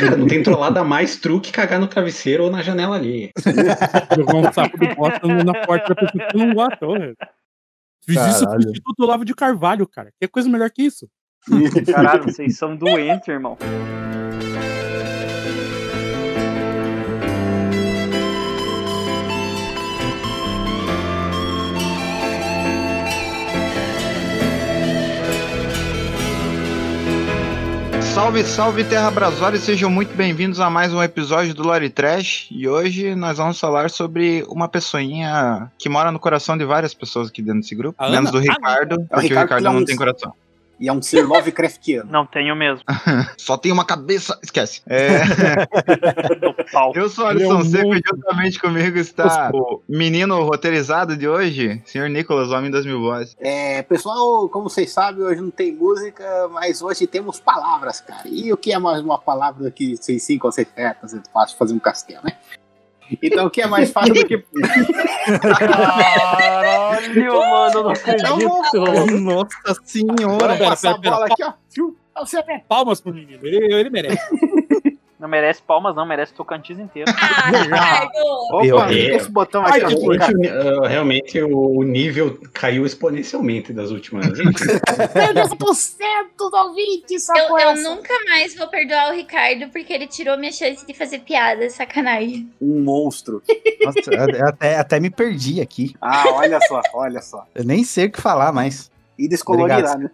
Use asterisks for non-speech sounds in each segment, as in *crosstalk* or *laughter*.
Cara, não tem trollada mais truque cagar no travesseiro ou na janela ali. *laughs* Jogar um saco de bosta na porta da pessoa que não gosta. ô. Fiz isso com o Caralho. Instituto Olavo de Carvalho, cara. Que coisa melhor que isso? *laughs* Caralho, vocês são doentes, irmão. Salve, salve Terra Brasória e sejam muito bem-vindos a mais um episódio do Lore Trash. E hoje nós vamos falar sobre uma pessoinha que mora no coração de várias pessoas aqui dentro desse grupo, A menos Ana? do Ricardo, porque o Ricardo Ricardo é não tem coração. E é um ser Lovecraftiano. Não tenho mesmo. *laughs* Só tem uma cabeça. Esquece. É, *laughs* eu sou é Alisson um Seco e juntamente comigo está o menino roteirizado de hoje, Sr. Nicolas, Homem das Mil Vozes. É, pessoal, como vocês sabem, hoje não tem música, mas hoje temos palavras, cara. E o que é mais uma palavra que vocês sim com certas é fácil fazer um castelo, né? Então o que é mais fácil do que. *laughs* Caralho, mano, não acredito. Nossa senhora. Pera, pera, a pera. bola aqui, ó. É Palmas pro menino. Ele, ele merece. Não merece palmas, não, merece Tocantins inteiro. Ah, *laughs* Ricardo! Opa, Eu- esse botão Ai, aqui. Realmente, o- uh, realmente o nível caiu exponencialmente das últimas vezes. 30% dos ouvintes, Eu, eu nunca mais vou perdoar o Ricardo porque ele tirou minha chance de fazer piada, sacanagem. Um monstro. Nossa, eu até, até me perdi aqui. Ah, olha só, olha só. Eu nem sei o que falar mais. E descolorirá, Obrigado. né?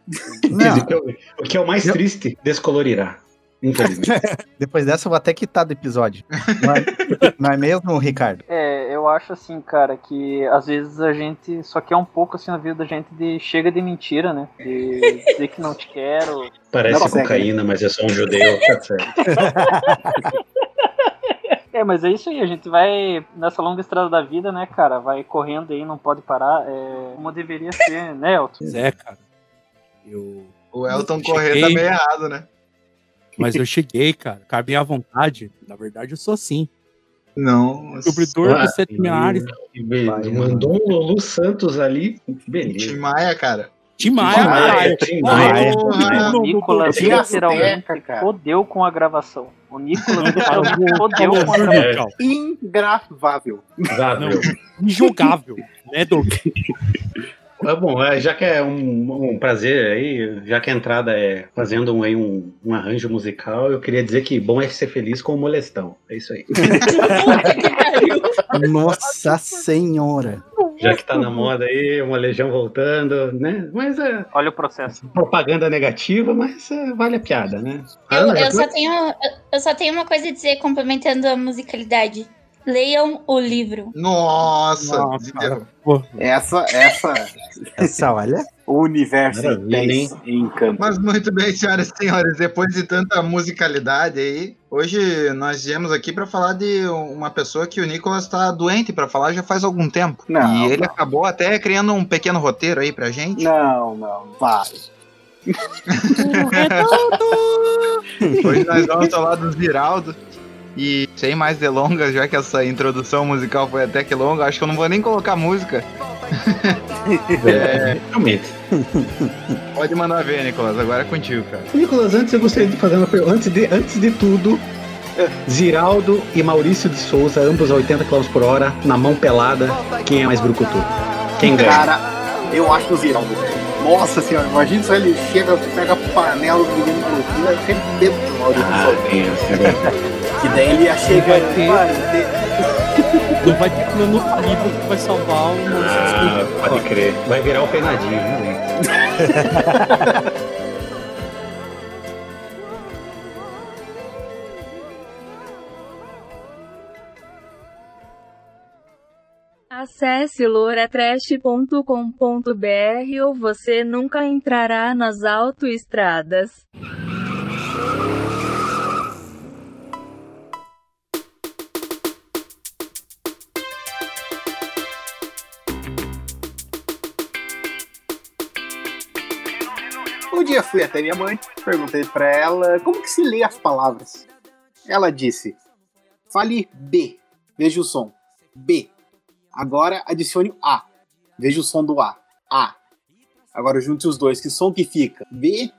Não, o, que é, o- o que é o mais Eu- triste, descolorirá. Infelizmente. *laughs* depois dessa eu vou até quitar do episódio. Não é, *laughs* não é mesmo, Ricardo? É, eu acho assim, cara, que às vezes a gente só quer um pouco assim na vida da gente de chega de mentira, né? De dizer que não te quero. Parece Não cocaína, mas é só um judeu. Tá certo. *laughs* É, mas é isso aí, a gente vai nessa longa estrada da vida, né, cara? Vai correndo aí, não pode parar. É como deveria ser, né, Elton? Pois é, cara. Eu... O Elton. Corrêa tá meio errado, né? Mas eu cheguei, cara. Cabem à vontade. Na verdade, eu sou assim. Não. Descobridor Ah, dos sete milhares. Mandou um Lulu Santos ali. Beleza. Tim Maia, cara. Tim Maia, Tim Maia, O Nicolas *laughs* literalmente fodeu com a gravação. O Nicolas fodeu com a gravação. bucal. Ingravável. Meu. injogável. Né, Doug? Ah, bom, é, já que é um, um prazer aí, já que a entrada é fazendo um, aí um, um arranjo musical, eu queria dizer que bom é ser feliz com o molestão. É isso aí. *laughs* Nossa senhora. Já que tá na moda aí, uma legião voltando, né? Mas é Olha o processo. propaganda negativa, mas é, vale a piada, né? Eu, Ana, eu só tenho, eu só tenho uma coisa a dizer, complementando a musicalidade. Leiam o livro. Nossa. Nossa, cara. Essa, essa, Essa, olha. o universo intenso e encanto. Mas muito bem, senhoras e senhores, depois de tanta musicalidade aí, hoje nós viemos aqui pra falar de uma pessoa que o Nicolas tá doente pra falar já faz algum tempo. Não, e ele não. acabou até criando um pequeno roteiro aí pra gente. Não, não, vai. Hoje nós vamos falar do Ziraldo. E sem mais delongas, já que essa introdução musical foi até que longa, acho que eu não vou nem colocar música. *laughs* É, realmente. Pode mandar ver, Nicolas, agora é contigo, cara. Nicolas, antes eu gostaria de fazer uma pergunta. Antes de, antes de tudo, Ziraldo e Maurício de Souza, ambos a 80 km por hora, na mão pelada, quem é mais brucutu? Quem ganha? Cara, eu acho que o Ziraldo. Nossa senhora, imagina só ele chega, pega a panela do menino do cu, é sempre dentro do Maurício de Ah, Souza. negócio. Que daí ele ia chegar Vai ter- Não vai ter plano livro que vai salvar o. Ah, pode crer. Vai virar o penadinho, realmente. *laughs* Acesse loratrash.com.br ou você nunca entrará nas autoestradas. Até minha mãe, perguntei pra ela como que se lê as palavras. Ela disse: fale B, veja o som. B. Agora adicione A. Veja o som do A. A. Agora junte os dois. Que som que fica? B,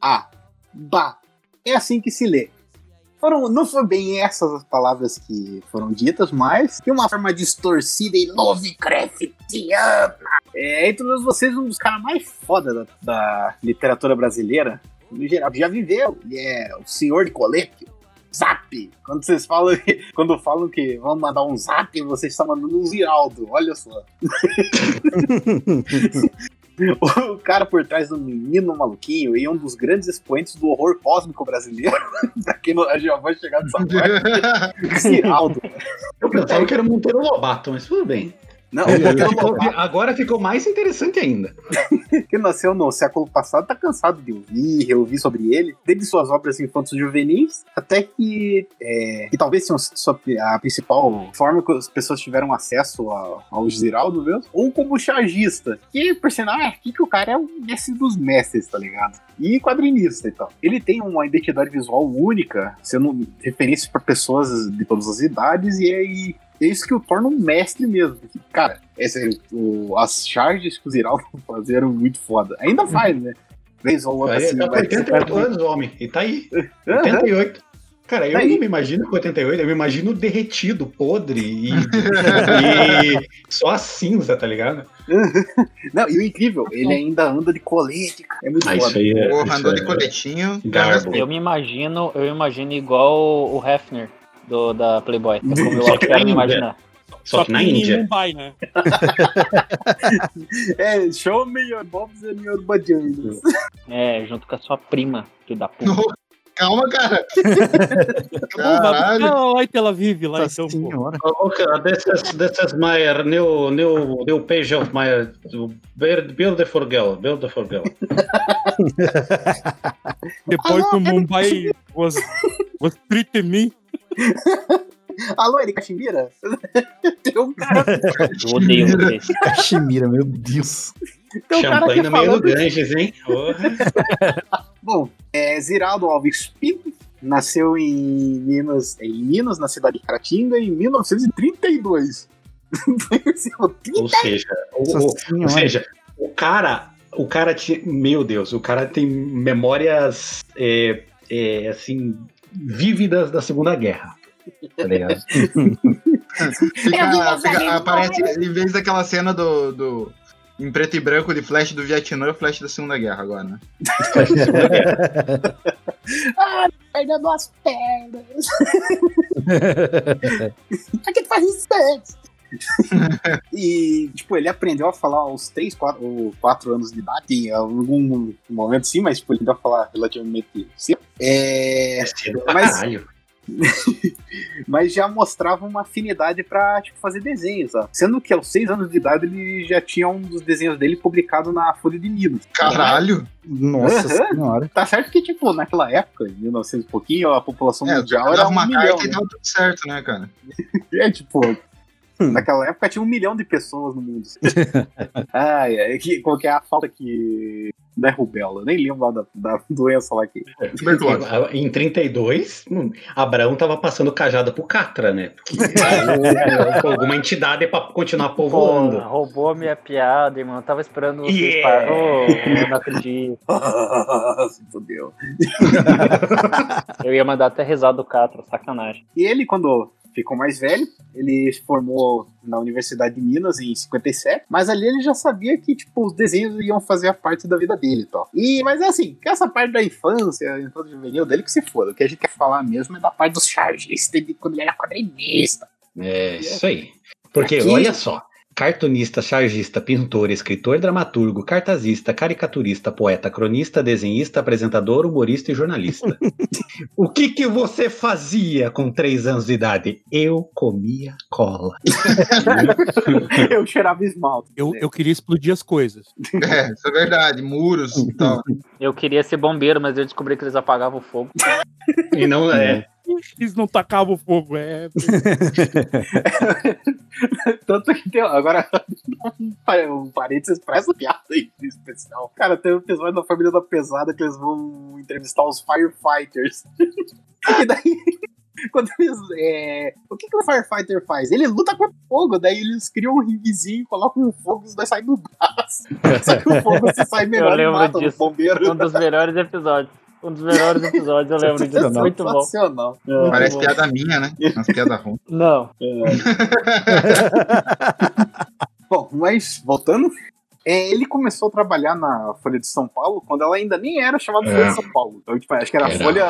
A. Ba. É assim que se lê. Foram, não foi bem essas as palavras que foram ditas, mas de uma forma distorcida e Lovecraftiana. É, entre vocês, um dos caras mais foda da, da literatura brasileira, no geral, já viveu. Ele é o senhor de colete, zap. Quando vocês falam, *laughs* quando falam que vão mandar um zap, vocês estão mandando um Ziraldo, olha só. *laughs* *laughs* O cara por trás do menino maluquinho e um dos grandes expoentes do horror cósmico brasileiro. *laughs* pra quem não, já vai chegar nessa parte. *laughs* Ziraldo. Eu pensava que era o Monteiro Lobato, mas tudo bem. Não, Agora ficou, agora ficou mais interessante ainda. *laughs* que nasceu no século passado tá cansado de ouvir, reouvir sobre ele, desde suas obras infantos juvenis, até que, é, que talvez sua, a principal forma que as pessoas tiveram acesso a- ao Ziraldo mesmo, ou como chargista, que, por sinal, é aqui que o cara é o mestre dos mestres, tá ligado? E quadrinista e tal. Ele tem uma identidade visual única, sendo referência para pessoas de todas as idades, e é, e é isso que o torna um mestre mesmo. Cara, é sério, o- as charges que o Ziraldo *laughs* fazia eram muito foda. Ainda faz, né? Vez ou outra Ele assim, tá com vai- 88 anos, homem. E tá aí. Aham. 88. Cara, eu Tá não me imagino com 88, eu me imagino derretido, podre e, e *laughs* só a cinza, tá ligado? *laughs* Não, e o incrível, ele ainda anda de colete, cara. É muito Ah, foda. aí é. Porra, andou é- de coletinho. Garbo. Eu me imagino, eu imagino igual o Hefner do, da Playboy. É como eu Só que quero na me Índia. imaginar. Só que na em Índia. Mumbai, né? *laughs* É, show me your bobs and your vaginas. É, junto com a sua prima, filho da puta. No- Calma, cara. *laughs* Caralho. em Tel Aviv, lá Nossa então, pô. senhora. Okay, this is this is my new new new page of my beautiful girl, beautiful girl. Depois que o Mumbai was, was treating me. *laughs* Alô, Erika Chimbira? *laughs* Tem um cara, Eu odeio vocês. Cachemira, meu Deus. tem um cara Champanhe no meio do. Ganges, hein? *laughs* Bom, é, Ziraldo Alves Pinto nasceu em Minas, em Minas, na cidade de Caratinga, em 1932. Ou seja, o- Nossa o- ou seja, o cara, o cara tinha, meu Deus, o cara tem memórias é, é, assim vívidas da Segunda Guerra. Tá ligado? *laughs* Fica, fica- aparece, em vez daquela cena do, do. Em preto e branco de flash do Vietnã, é flash da Segunda Guerra agora, né? *laughs* perdendo as pernas. *laughs* Tu faz isso? *laughs* e, tipo, ele aprendeu a falar aos 3, 4, ou 4 anos de idade, em algum momento sim, mas tipo, ele aprendeu a falar relativamente cedo. É, É cedo pra Mas- caralho. *laughs* mas já mostrava uma afinidade pra tipo, fazer desenhos, ó. Sendo que aos 6 anos de idade ele já tinha um dos desenhos dele publicado na Folha de Minas. Caralho! Nossa Aham. senhora. Tá certo que, tipo, naquela época, em 1900 e pouquinho, a população É, mundial era dava um uma milhão. carta e né? dava tudo certo, né, cara? *laughs* É, tipo, naquela época tinha um milhão de pessoas no mundo. *laughs* Ai, é, que, qual que é a falta que. Não é rubela, eu nem lembro lá da, da doença lá que. Tuberculose. *laughs* Em 32, hum, Abraão tava passando cajada pro Catra, né? Porque é, alguma entidade pra continuar Pô, povoando. roubou a minha piada, irmão. Eu tava esperando vocês Yeah. eu não acredito. *laughs* Se fodeu. Eu ia mandar até risada do Catra, sacanagem. E ele, quando ficou mais velho, ele se formou na Universidade de Minas em 57, mas ali ele já sabia que, tipo, os desenhos iam fazer a parte da vida dele tal. E, mas é assim, que essa parte da infância, infância juvenil dele que se foda. O que a gente quer falar mesmo é da parte dos chargistas de quando ele era quadrinista. É, isso aí. Porque, Aqui- olha só. Cartunista, chargista, pintor, escritor, dramaturgo, cartazista, caricaturista, poeta, cronista, desenhista, apresentador, humorista e jornalista. *laughs* o que que você fazia com três anos de idade? Eu comia cola. *laughs* Eu cheirava esmalte. Eu, eu queria explodir as coisas. *laughs* É, isso é verdade. Muros e tal. Eu queria ser bombeiro, mas eu descobri que eles apagavam o fogo. E não é. Eles não tacavam fogo, é. *laughs* Tanto que tem. Agora, um *laughs* pa- um parênteses pra essa piada aí em especial. Cara, tem um episódio da família da pesada que eles vão entrevistar os firefighters. *laughs* e daí. Quando eles, é, o que, que o firefighter faz? Ele luta contra o fogo, daí eles criam um ringuezinho, colocam o fogo e os dois saem do braço. Só que o fogo se sai melhor e mata o disso. bombeiro. Um dos melhores episódios. Um dos melhores episódios, eu lembro disso. Muito bom. Sensacional. Muito Parece bom. piada minha, né? Umas piadas ruins. Não. *laughs* Bom, mas voltando, é, ele começou a trabalhar na Folha de São Paulo quando ela ainda nem era chamada Folha É. de São Paulo. Então, tipo, acho que era, Era. Folha.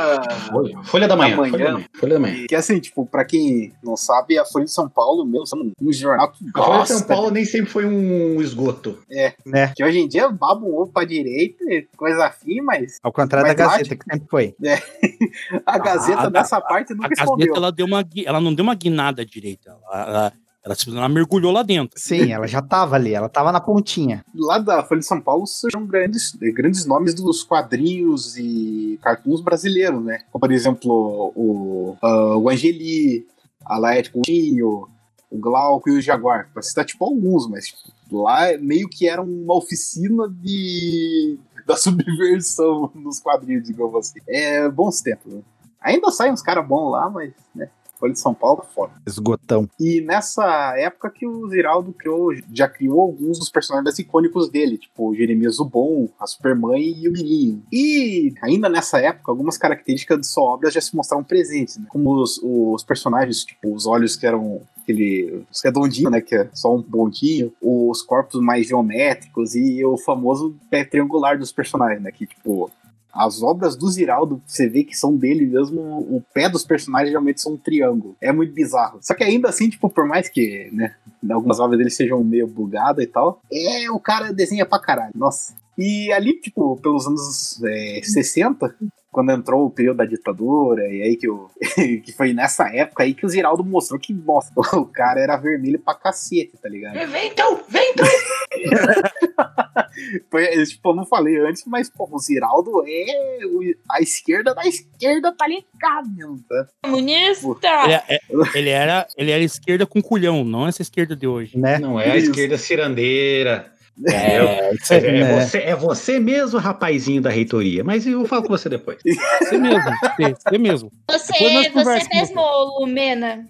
Folha, Folha da manhã. Da manhã. Folha da manhã. Folha da manhã. Que assim, tipo, pra quem não sabe, a Folha de São Paulo, meu, é um, jornal que A Folha de gosta. São Paulo nem sempre foi um esgoto. Né? Que hoje em dia baba um ovo pra direita, coisa afim, mas Ao contrário Mas da lá, Gazeta, que sempre foi. *laughs* a Gazeta a- nessa parte A nunca Gazeta, escondeu. ela, deu uma, ela não deu uma guinada direita. Ela, ela, ela, simplesmente- ela mergulhou lá dentro. Sim, ela já tava ali, ela tava na pontinha. Lá da Folha de São Paulo surgiram grandes, grandes nomes dos quadrinhos e cartoons brasileiros, né? Como, por exemplo, o, ah, o Angeli, a Laerte Coutinho, o Glauco e o Jaguar. Pra citar, tipo, alguns, mas tipo, lá meio que era uma oficina de *laughs* da subversão *laughs* nos quadrinhos, digamos assim. É bons tempos, né? Ainda saem uns caras bons lá, mas, né? Folha de São Paulo foda. Esgotão. E nessa época que o Ziraldo criou, já criou alguns dos personagens icônicos dele, tipo o Jeremias Zubon, a Supermãe e o Mirinho. E ainda nessa época, algumas características de sua obra já se mostraram presentes, né? Como os, os personagens, tipo, os olhos que eram aquele os redondinho, né, que é só um pontinho, os corpos mais geométricos e o famoso pé triangular dos personagens, né, que tipo as obras do Ziraldo, você vê que são dele mesmo, o pé dos personagens geralmente são um triângulo. É muito bizarro. Só que ainda assim, tipo, por mais que, né, algumas obras dele sejam meio bugadas e tal, é, o cara desenha pra caralho. Nossa. E ali, tipo, pelos anos é, 60, quando entrou o período da ditadura, e aí que, o, *laughs* que foi nessa época aí que o Ziraldo mostrou que, nossa, *laughs* o cara era vermelho pra cacete, tá ligado? Vem então, vem então. *laughs* Foi, é, tipo, eu não falei antes, mas, pô, o Ziraldo é o- a esquerda da esquerda, tá ligado mesmo, tá? Comunista! Ele, é- ele era, ele era esquerda com culhão, não essa esquerda de hoje. Né? Não é a Isso. esquerda cirandeira. É, É, é né? você, é você mesmo, rapazinho da reitoria. Mas eu falo com você depois. você mesmo. Você, você mesmo. Você, você mesmo, Lumena.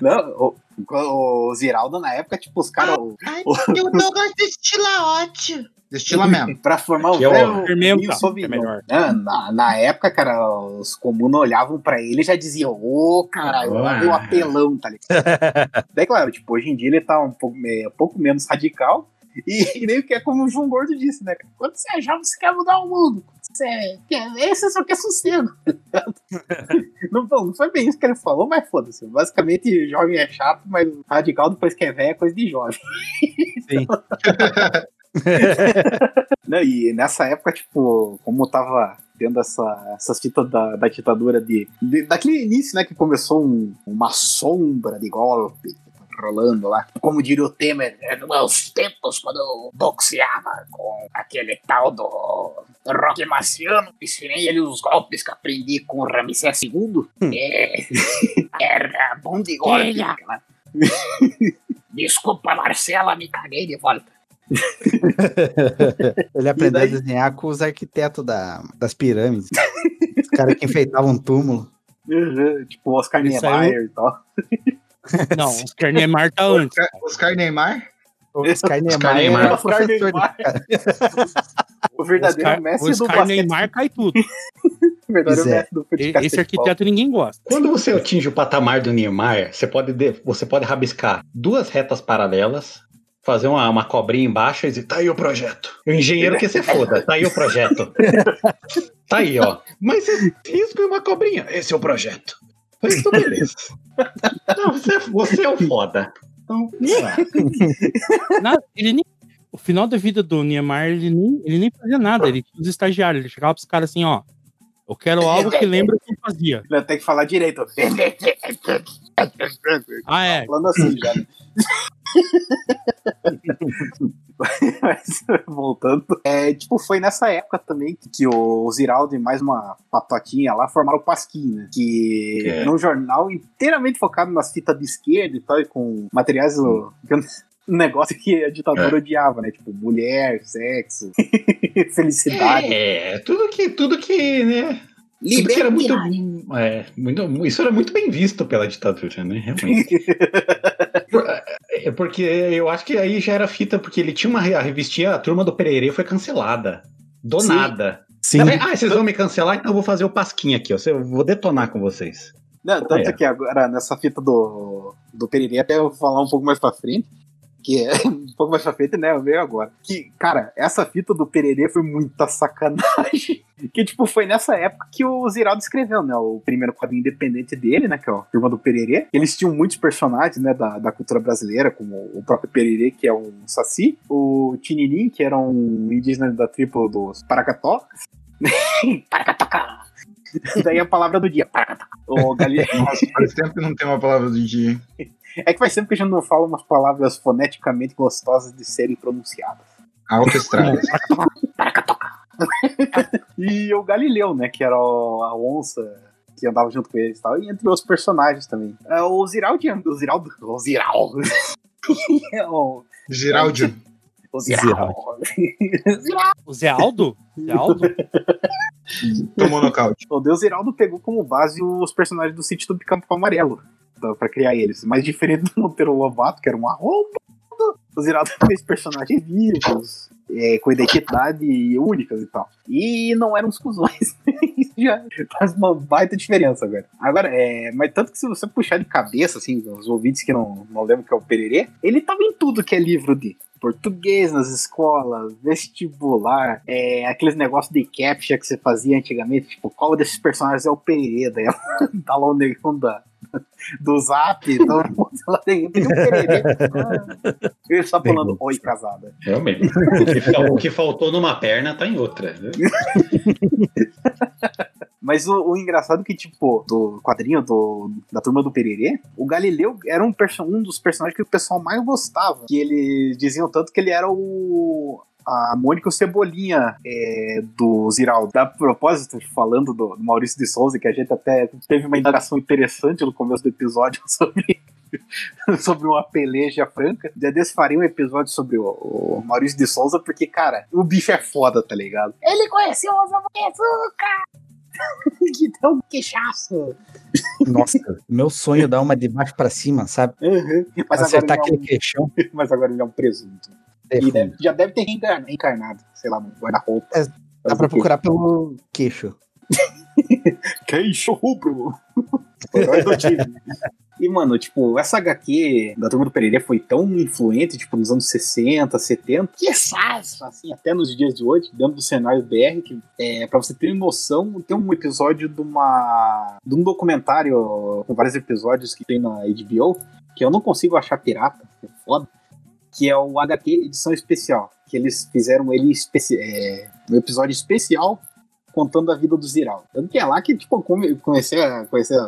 Não, o, o Ziraldo na época, tipo, os caras. Eu não gosto de destilaote. Destila mesmo. *laughs* Pra formar o Que é o velho fermento, é melhor. Ah, Na, na época, cara, os comunos olhavam pra ele e já diziam, ô, caralho, lá vem o apelão, tá ligado? *laughs* Daí, claro, tipo, hoje em dia ele tá um pouco, me- um pouco menos radical. E, *laughs* e meio que é como o João Gordo disse, né? Quando você é jovem, você quer mudar o mundo. Quando Você quer, esse só quer sossego. *laughs* não, não foi bem isso que ele falou, mas foda-se. Basicamente, jovem é chato, mas radical depois que é velho é coisa de jovem. Sim. *laughs* Não, e nessa época, tipo, como tava tendo essa, essas fitas da, da ditadura de, de- Daquele início, né, que começou um- uma sombra de golpe rolando lá. Como diria o Temer, é nos meus tempos quando boxeava com aquele tal do Rock Marciano, ensinei ele os golpes que aprendi com o Ramsés II. É, *laughs* era bom de golpe. Desculpa, Marcela, me caguei de volta. *laughs* Ele aprendeu daí? a desenhar com os arquitetos da, das pirâmides. Os caras que enfeitavam um túmulo. Uhum, tipo o Oscar Ele saiu- Niemeyer e tal. Não, os Carnemar tá *laughs* antes. Oscar Neymar? O Oscar Niemeyer Neymar. era Oscar professor Neymar. *laughs* O verdadeiro Oscar, mestre do Oscar basquete. Neymar cai tudo. *laughs* O verdadeiro é. mestre do futebol. Esse arquiteto ninguém gosta. Quando você atinge o patamar do Niemeyer, você pode, de- você pode rabiscar duas retas paralelas, fazer uma, uma cobrinha embaixo e dizer, tá aí o projeto. O engenheiro que se foda, tá aí o projeto. *laughs* tá aí, ó. Mas risco e uma cobrinha, esse é o projeto. Mas tudo beleza. Não, você, você é o foda. Então, *laughs* Nada, ele nem, o final da vida do Niemeyer, ele nem, ele nem fazia nada. Ele tinha os estagiários. Ele chegava pros caras assim, ó. Eu quero algo que lembra o que eu fazia. Tem que falar direito. Ah, é. Falando assim já. *laughs* Mas, voltando. É, tipo, foi nessa época também que o Ziraldo e mais uma patotinha lá formaram o Pasquim, né? Que É. era um jornal inteiramente focado nas fitas de esquerda e tal, e com materiais. Hum. que eu- *laughs* Um negócio que a ditadura É. odiava, né? Tipo, mulher, sexo, *laughs* felicidade. É, tudo que, tudo que, né? Tudo que era muito, é, muito. Isso era muito bem visto pela ditadura, né? Realmente. *laughs* É porque eu acho que aí já era fita, porque ele tinha uma a revistinha, a turma do Pererê foi cancelada. Do Sim. nada. Sim. Ah, vocês vão me cancelar? Então eu vou fazer o pasquinha aqui, ó. Eu vou detonar com vocês. Não, tanto É. que agora, nessa fita do, do Pererê, até eu vou falar um pouco mais pra frente, que é *laughs* um pouco mais pra frente, né, veio agora. Que, cara, essa fita do Pererê foi muita sacanagem. *laughs* Que, tipo, foi nessa época que o Ziraldo escreveu, né, o primeiro quadrinho independente dele, né, que é o Turma do Pererê. Eles tinham muitos personagens, né, da, da cultura brasileira, como o próprio Pererê, que é um saci, o Tininim, que era um indígena da tribo dos Paracatocas. *laughs* Paracatoca! Daí a palavra do dia, Paracatoca. O Gali... Nossa, faz tempo que não tem uma palavra do dia. É que faz tempo que a gente não fala umas palavras foneticamente gostosas de serem pronunciadas. Autoestrada. E o Galileu, né? Que era o- a onça que andava junto com eles e tal. E entre os personagens também. É, o Ziraldi. O Ziraldo. O Ziraldo. *laughs* É o, Giraldio. o Ziraldo. O Zé Aldo? Zé Aldo? Tomou nocaute. O Deus Ziraldo pegou como base os personagens do sítio do Campo Amarelo. Pra criar eles. Mas diferente *laughs* do Monteiro Lobato, que era um arrombado, o Ziraldo fez personagens vivos, é, com identidade únicas e tal. E não eram cuzões. Isso *laughs* já faz uma baita diferença agora. Agora, é, mas tanto que se você puxar de cabeça, assim, os ouvintes que não, não lembram que é o Pererê, ele tava em tudo que é livro de português nas escolas, vestibular, é, aqueles negócios de captcha que você fazia antigamente, tipo, qual desses personagens é o Pererê? Daí *laughs* tá lá o negão da, do zap, então ela tem, tem um Pererê. Ele só falando, oi, casada. Realmente. *laughs* O o que faltou numa perna tá em outra. né? *laughs* Mas o, o engraçado é que, tipo, do quadrinho do, da turma do Pererê, o Galileu era um, um dos personagens que o pessoal mais gostava. Que eles diziam tanto que ele era o. A Mônica o Cebolinha é, do Ziraldo. A propósito, falando do, do Maurício de Souza, que a gente até teve uma indagação interessante no começo do episódio *laughs* sobre, sobre uma peleja franca. Já desse faria um episódio sobre o, o Maurício de Souza, porque, cara, o bicho é foda, tá ligado? Ele conheceu o Açúcar! *laughs* que dá um queixaço. Nossa, meu sonho é dar uma de baixo pra cima, sabe? Mas, Acertar agora aquele ele queixão. é *laughs* um, mas agora ele é um presunto. É, E deve- já deve ter reencarnado, sei lá, no guarda-roupa. É, Dá pra procurar pelo queixo. *laughs* Queixo rubro. E, mano, tipo, essa HQ da Turma do Pereira foi tão influente, tipo, nos anos 60, 70, que assim, até nos dias de hoje, dentro do cenário BR, que, é, pra você ter noção, tem um episódio de uma de um documentário com vários episódios que tem na HBO, que eu não consigo achar pirata, é foda, que é o HQ edição especial, que eles fizeram ele é, um episódio especial contando a vida do Ziral. Tanto que é lá que, tipo, comecei a conhecer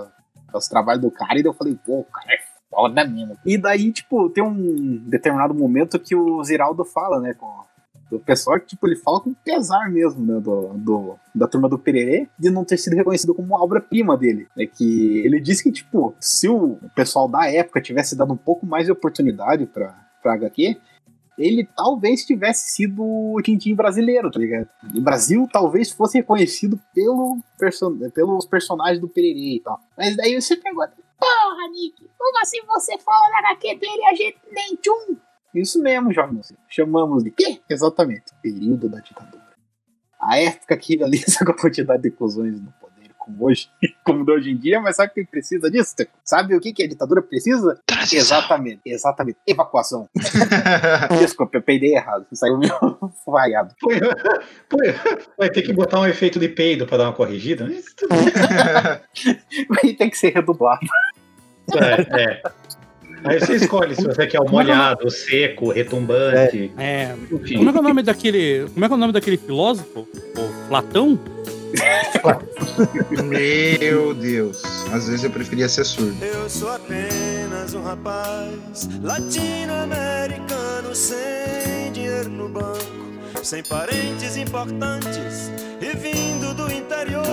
os trabalhos do cara e eu falei, pô, o cara é foda mesmo. E daí, tipo, tem um determinado momento que o Ziraldo fala, né, com o pessoal que, tipo, ele fala com pesar mesmo, né, do, do- da turma do Pererê, de não ter sido reconhecido como uma obra-prima dele. É que ele disse que, tipo, se o pessoal da época tivesse dado um pouco mais de oportunidade pra, pra HQ, ele talvez tivesse sido o Tintin brasileiro, tá ligado? O Brasil talvez fosse reconhecido pelo pelos personagens do Pererê e tal. Mas daí você pergunta, porra, Nick, como assim você fala na HQ dele e a gente nem tchum? Isso mesmo, Jorge. Chamamos de quê? Exatamente, período da ditadura. A época que *laughs* realiza com a quantidade de inclusões no poder, como hoje, *laughs* como de hoje em dia, mas sabe o que precisa disso? Sabe o que, que a ditadura precisa? Exatamente, exatamente. Evacuação. *laughs* Desculpa, eu peidei errado. Saiu meio *laughs* vaiado. Vai ter que botar um efeito de peido pra dar uma corrigida? Tudo Aí tem que ser redublado. É, é. Aí você escolhe se você quer o molhado, o seco, retumbante. É. Enfim. Como é que é o nome daquele. Como é que é o nome daquele filósofo? O Platão? Meu Deus. Às vezes eu preferia ser surdo. Eu sou apenas um rapaz latino-americano sem dinheiro no banco, sem parentes importantes e vindo do interior.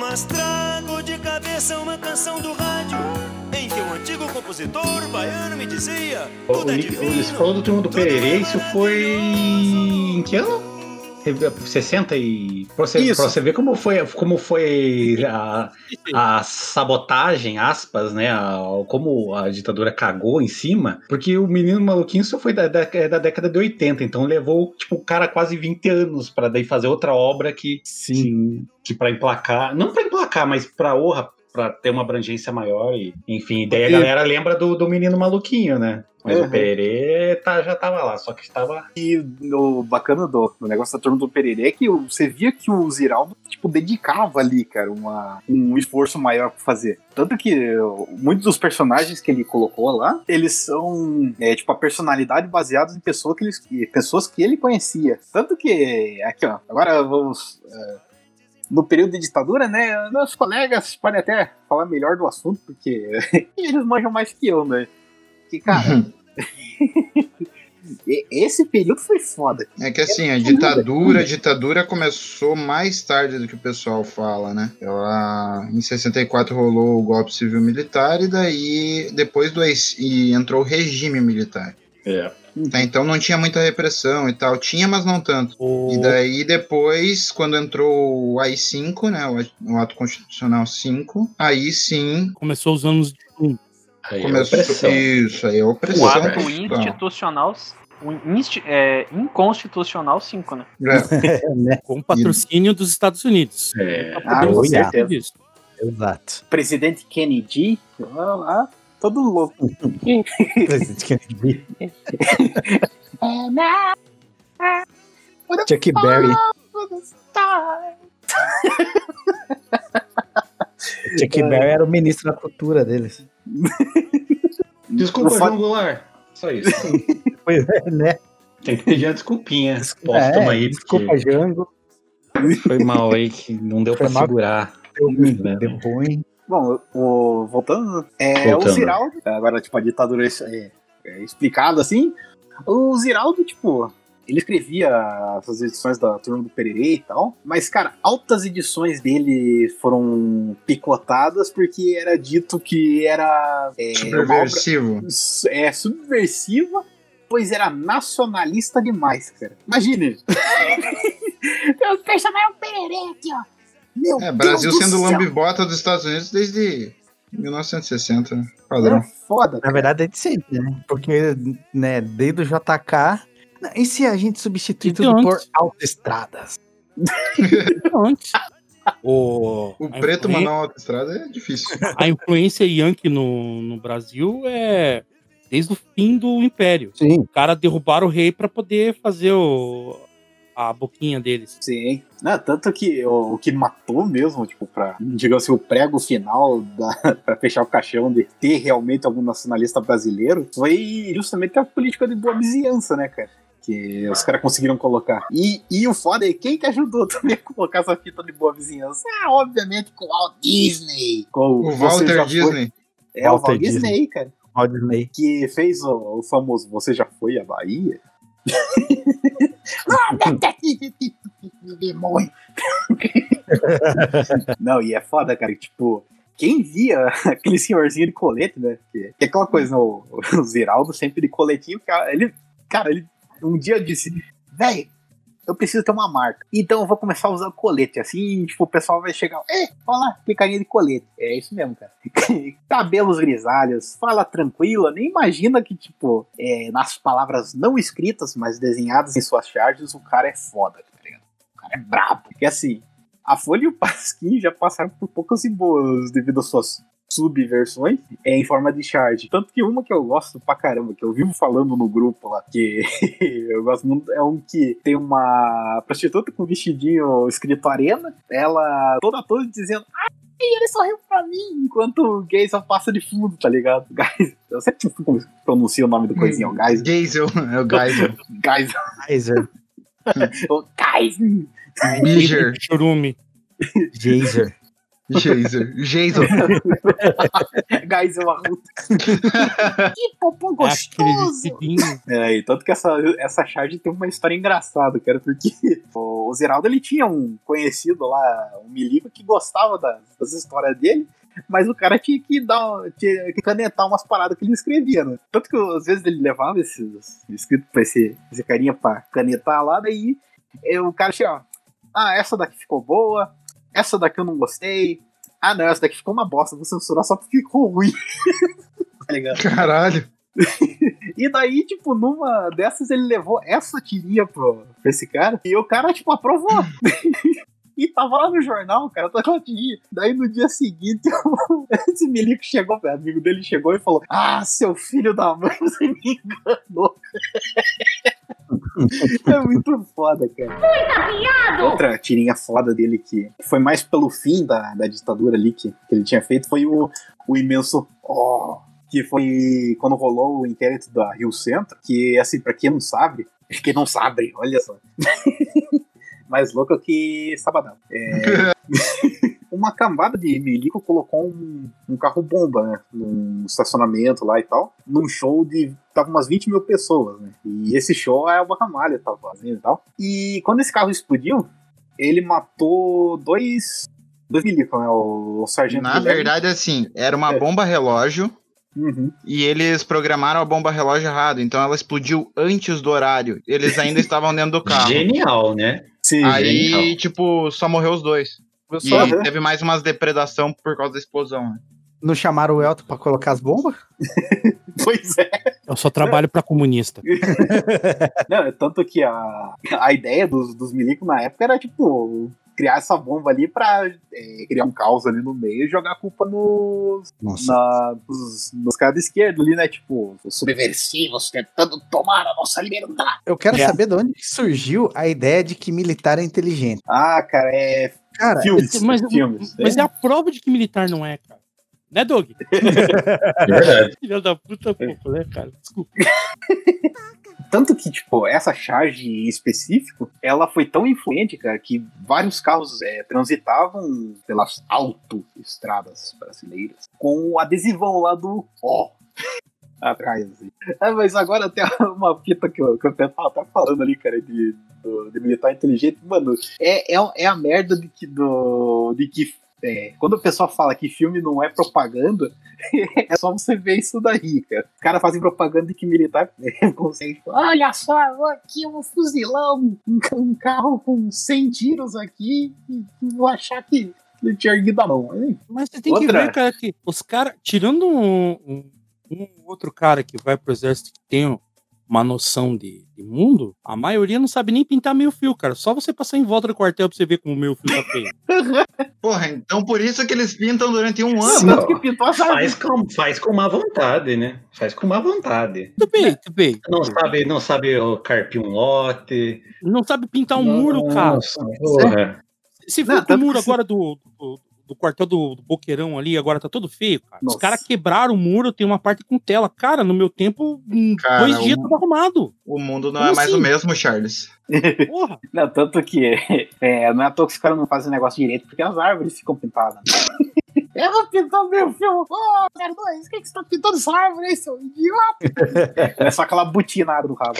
Mas trago de cabeça uma canção do rádio em que um antigo compositor baiano me dizia: O Tudo é Nick- o- divino. Você falou do turno do Pererê, isso foi. em que ano? 60 e. Pra você, Isso. pra você ver como foi, como foi a, a sabotagem, aspas, né? a- como a ditadura cagou em cima, porque o menino maluquinho só foi da, da, é da década de 80, então levou, tipo, o cara quase 20 anos pra daí fazer outra obra que. Sim. Que, que pra emplacar. Não pra emplacar, mas pra honra, pra ter uma abrangência maior. E, enfim, daí a galera lembra do, do menino maluquinho, né? Mas Uhum. o Pererê tá, já tava lá, só que estava. E o bacana do, do negócio da turma do Pererê é que você via que o Ziraldo, tipo, dedicava ali, cara, uma, um esforço maior pra fazer. Tanto que muitos dos personagens que ele colocou lá, eles são, é, tipo, a personalidade baseados em pessoa que eles, pessoas que ele conhecia. Tanto que, aqui, ó, agora vamos... é, no período de ditadura, né, meus colegas podem até falar melhor do assunto, porque *laughs* eles manjam mais que eu, né? Que, cara, *laughs* e- esse período foi foda. É que assim, a ditadura, a ditadura começou mais tarde do que o pessoal fala, né? Ela, em 64 rolou o golpe civil militar e daí depois do e entrou o regime militar. É. Tá, então não tinha muita repressão e tal, tinha, mas não tanto. O- E daí depois, quando entrou o AI-5, né, o Ato- o Ato Constitucional 5, aí sim Começou os anos de Aí é começou opressão. isso, aí é O opressão. ato total. institucional. O insti- é, inconstitucional 5, né? É. *laughs* É, né? com patrocínio dos Estados Unidos. É. Ah, certeza. disso. Exato. Presidente Kennedy, lá, todo louco. Presidente Kennedy. Chuck Berry. Chuck Berry era o ministro da cultura deles. Desculpa, João Goulart. Só isso. Pois é, né? Tem que pedir uma desculpinha. Póstuma É, aí, desculpa, Jango. porque foi mal aí que não deu Foi pra mal. segurar. Deu ruim. Né? Deu ruim. Bom, o, voltando, é Voltando. o Ziraldo, agora tipo a ditadura é, é explicado assim, o Ziraldo, tipo, ele escrevia essas edições da Turma do Pererê e tal, mas, cara, altas edições dele foram picotadas porque era dito que era é, uma obra Subversivo. é, subversiva, pois era nacionalista demais, cara. Imagine. *laughs* *laughs* Meu peixe é um pererê aqui, ó. Meu É, Brasil do sendo céu. lambibota dos Estados Unidos desde 1960, né? É Padrão. foda, Na cara. verdade é de sempre, né? Porque, né, desde o JK. E se a gente substituir E tudo por autoestradas? Antes. O, O preto influen- mandar uma autoestrada é difícil. A influência Yankee no, no Brasil é desde o fim do Império. Sim. O cara derrubaram o rei pra poder fazer o, a boquinha deles. Sim. Não, tanto que o, o que matou mesmo, tipo, pra, digamos assim, o prego final da, *laughs* pra fechar o caixão de ter realmente algum nacionalista brasileiro foi justamente a política de boa vizinhança, né, cara? Que os caras conseguiram colocar. E, e o foda é quem que ajudou *laughs* também a colocar essa fita de boa vizinhança? Ah, obviamente com o Walt Disney. Com O Walter Foi- Disney. É, o Walter Walt Disney, cara. Walt Disney. Que fez o, o famoso Você Já Foi à Bahia? *laughs* Não, e é foda, cara, tipo, quem via *laughs* aquele senhorzinho de colete, né? Que, que é aquela coisa, o, o Ziraldo sempre de coletinho, cara, ele, cara, ele um dia disse, velho, eu preciso ter uma marca. Então eu vou começar a usar colete. Assim, tipo, o pessoal vai chegar, é, olha lá, que de colete. É isso mesmo, cara. *laughs* Cabelos grisalhos, fala tranquila, nem imagina que, tipo, é, nas palavras não escritas, mas desenhadas em suas charges, o cara é foda, tá ligado? O cara é brabo. Porque assim, a Folha e o Pasquim já passaram por poucas e boas devido às suas subversões é, em forma de charge. Tanto que uma que eu gosto pra caramba, que eu vivo falando no grupo lá, que *laughs* eu gosto muito, é um que tem uma prostituta com vestidinho escrito arena, ela toda toda dizendo ai, ele sorriu pra mim, enquanto o gay só passa de fundo, tá ligado? *laughs* Guys, eu sempre como pronuncia o nome do coisinho, o Guys. Geisel, é o Geisel. *laughs* Guys, Kaiser. o. Churume. Jaser. *laughs* *laughs* Guys, eu arruto. *laughs* Que popô É gostoso! É, e tanto que essa, essa charge tem uma história engraçada, cara, porque o, o Zeraldo ele tinha um conhecido lá, um milico, que gostava das, das histórias dele, mas o cara tinha que dar, tinha que canetar umas paradas que ele escrevia, né? Tanto que às vezes ele levava esses escritos pra esse, esse carinha pra canetar lá, daí E o cara chega, ó, ah, essa daqui ficou boa, essa daqui eu não gostei. Ah, não, essa daqui ficou uma bosta, vou censurar só porque ficou ruim. *laughs* tá ligado? Caralho. *laughs* E daí, tipo, numa dessas ele levou essa tirinha pro, pra esse cara e o cara, tipo, aprovou. *laughs* E tava lá no jornal, cara, tava tirinha. Daí no dia seguinte, *laughs* esse milico chegou, amigo dele chegou e falou: Ah, seu filho da mãe, *laughs* você me enganou. *laughs* é muito foda, cara. Outra tirinha foda dele que foi mais pelo fim da, da ditadura ali que, que ele tinha feito foi o, o imenso. Oh, que foi quando rolou o inquérito da Rio Centro, que, assim, pra quem não sabe, quem não sabe, olha só. Mais louco que Sabadão. É, *laughs* uma cambada de milico colocou um, um carro-bomba, né? Num estacionamento lá e tal. Num show de. Tava umas 20 mil pessoas, né? E esse show é o Bacamalha tava fazendo e tal. E quando esse carro explodiu, ele matou dois. Dois milicos, né? O, o sargento. Na Guilherme- verdade, assim, era uma É. bomba relógio Uhum. e eles programaram a bomba relógio errado, então ela explodiu antes do horário. Eles ainda *laughs* estavam dentro do carro. Genial, né? Sim, Aí, genial. tipo, só morreu os dois. E só- teve mais umas depredação por causa da explosão. né? Não chamaram o Elton pra colocar as bombas? *laughs* Pois é. Eu só trabalho pra comunista. *laughs* Não, é tanto que a, a ideia dos, dos milicos na época era, tipo, criar essa bomba ali pra é, criar um caos ali no meio e jogar a culpa nos, Nossa. na, nos, nos caras da esquerda ali, né? Tipo, os subversivos tentando tomar a nossa liberdade. Eu quero É. saber de onde que surgiu a ideia de que militar é inteligente. Ah, cara, é Cara, filmes. mas- filmes. Mas é a prova de que militar não é, cara. Né, Doug? É *laughs* *laughs* verdade. Filha da puta, pouco, né, cara? Desculpa. *laughs* Tanto que, tipo, essa charge em específico, ela foi tão influente, cara, que vários carros é, transitavam pelas autoestradas brasileiras com o adesivão lá do ó *laughs* atrás. Assim. Ah, mas agora tem *laughs* uma fita que eu, que até falando ali, cara, de, de militar inteligente. Mano, é, é, é a merda de que, do, de que é, quando o pessoal fala que filme não é propaganda, *laughs* é só você ver isso daí, cara. Os caras fazem propaganda de que militar é, consegue. tipo, Olha só, aqui um fuzilão, um, ca- um carro com 100 tiros aqui, e vou achar que ele tinha erguido a mão. Hein? Mas você tem que Outra- ver, cara, que os caras, tirando um, um- um outro cara que vai pro exército que tem uma noção de, de mundo, a maioria não sabe nem pintar meio fio, cara. Só você passar em volta do quartel pra você ver como o meio fio tá feio. *laughs* Porra, então por isso que eles pintam durante um ano. Não, que pintou Faz com, faz com má vontade, né? Faz com má vontade. Tudo bem, tudo bem. Não sabe, não sabe carpir um lote. Não sabe pintar um muro, cara. Nossa, porra. Se Não, for o muro agora do, do, do quartel do, do Boqueirão ali, agora tá todo feio, cara. Os caras quebraram o muro, tem uma parte com tela. Cara, no meu tempo, em Cara, dois dias o- tava arrumado. O mundo não Como é mais assim? o mesmo, Charles. Porra. *laughs* Não, tanto que é, não é à toa que os caras não fazem negócio direito, porque as árvores ficam pintadas. *laughs* Eu vou pintar meu filme. Ô, 02, o que, que você tá pintando essa árvore aí, seu idiota? É só aquela butinada do rabo.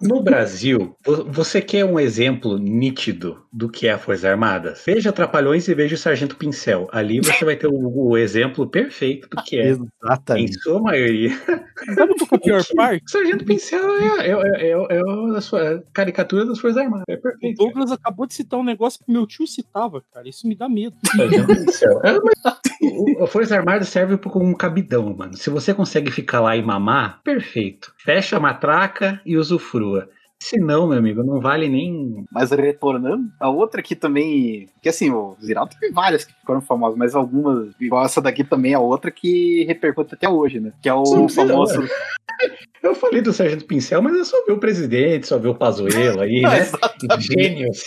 No Brasil, vo- você quer um exemplo nítido do que é a Força Armada? Veja Trapalhões e veja o Sargento Pincel. Ali você vai ter o, o exemplo perfeito do que é. Em Exatamente. sua maioria. Sabe qual é a pior *laughs* parte? O Sargento Pincel é, é, é, é, é a sua caricatura das Forças Armadas. É O perfeito. cara. Douglas acabou de citar um negócio que meu tio citava, cara. Isso me dá medo. *laughs* Pincel. É, mas *laughs* o- a Força Armada serve como um cabidão, mano. Se você consegue ficar lá e mamar, perfeito. Fecha a matraca e usufrua. Se não, meu amigo, não vale nem. Mas retornando, a outra que também. Que assim, o Ziraldo teve várias que ficaram famosas, mas algumas, igual essa daqui também é outra que repercute até hoje, né? Que é o Sim, famoso. Eu falei do Sargento Pincel, mas eu só vi o presidente, só vi o Pazuello aí, né? Exatamente. Gênios.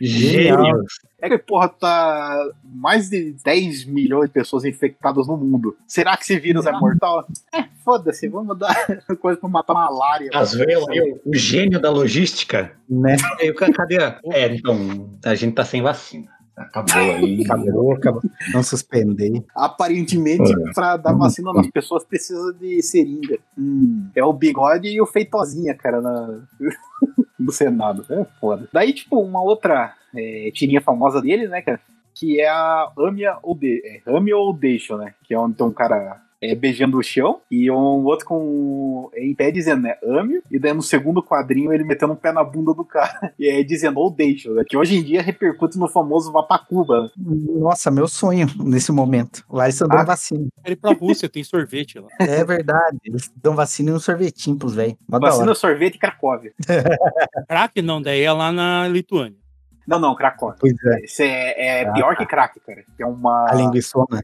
Genial. Gênios. É que, porra, tá mais de 10 milhões de pessoas infectadas no mundo. Será que esse vírus é mortal? É, foda-se, vamos dar *laughs* coisa pra matar malária. Pazuello aí, o- o gênio da logística. Né? Cadê. É, então, a gente tá sem vacina. Acabou aí. *laughs* Acabou, acabou. Não suspender. Aparentemente, pra dar vacina nas pessoas precisa de seringa. Hum, é o bigode e o feitozinha, cara, na... *laughs* do Senado. É foda. Daí, tipo, uma outra é, tirinha famosa dele, né, cara? Que é a Amia ou, de... é, Ame ou Deixo, né? Que é onde tem um cara é, beijando o chão, e um outro com em pé dizendo, né, ame, e daí no segundo quadrinho ele metendo um pé na bunda do cara, *laughs* e aí dizendo, ou deixa, né, que hoje em dia repercute no famoso vá pra Cuba. Nossa, meu sonho nesse momento. Lá eles estão dando Ah. vacina. Ir pra Rússia, tem sorvete lá. É verdade. Eles dão vacina e um sorvetinho pros velhos. Da Vacina, sorvete e Cracóvia. *laughs* Crack não, daí é lá na Lituânia. Não, não, Cracóvia. Pois é. Isso é, é Ah, pior que crack, cara. É uma. A linguiçona.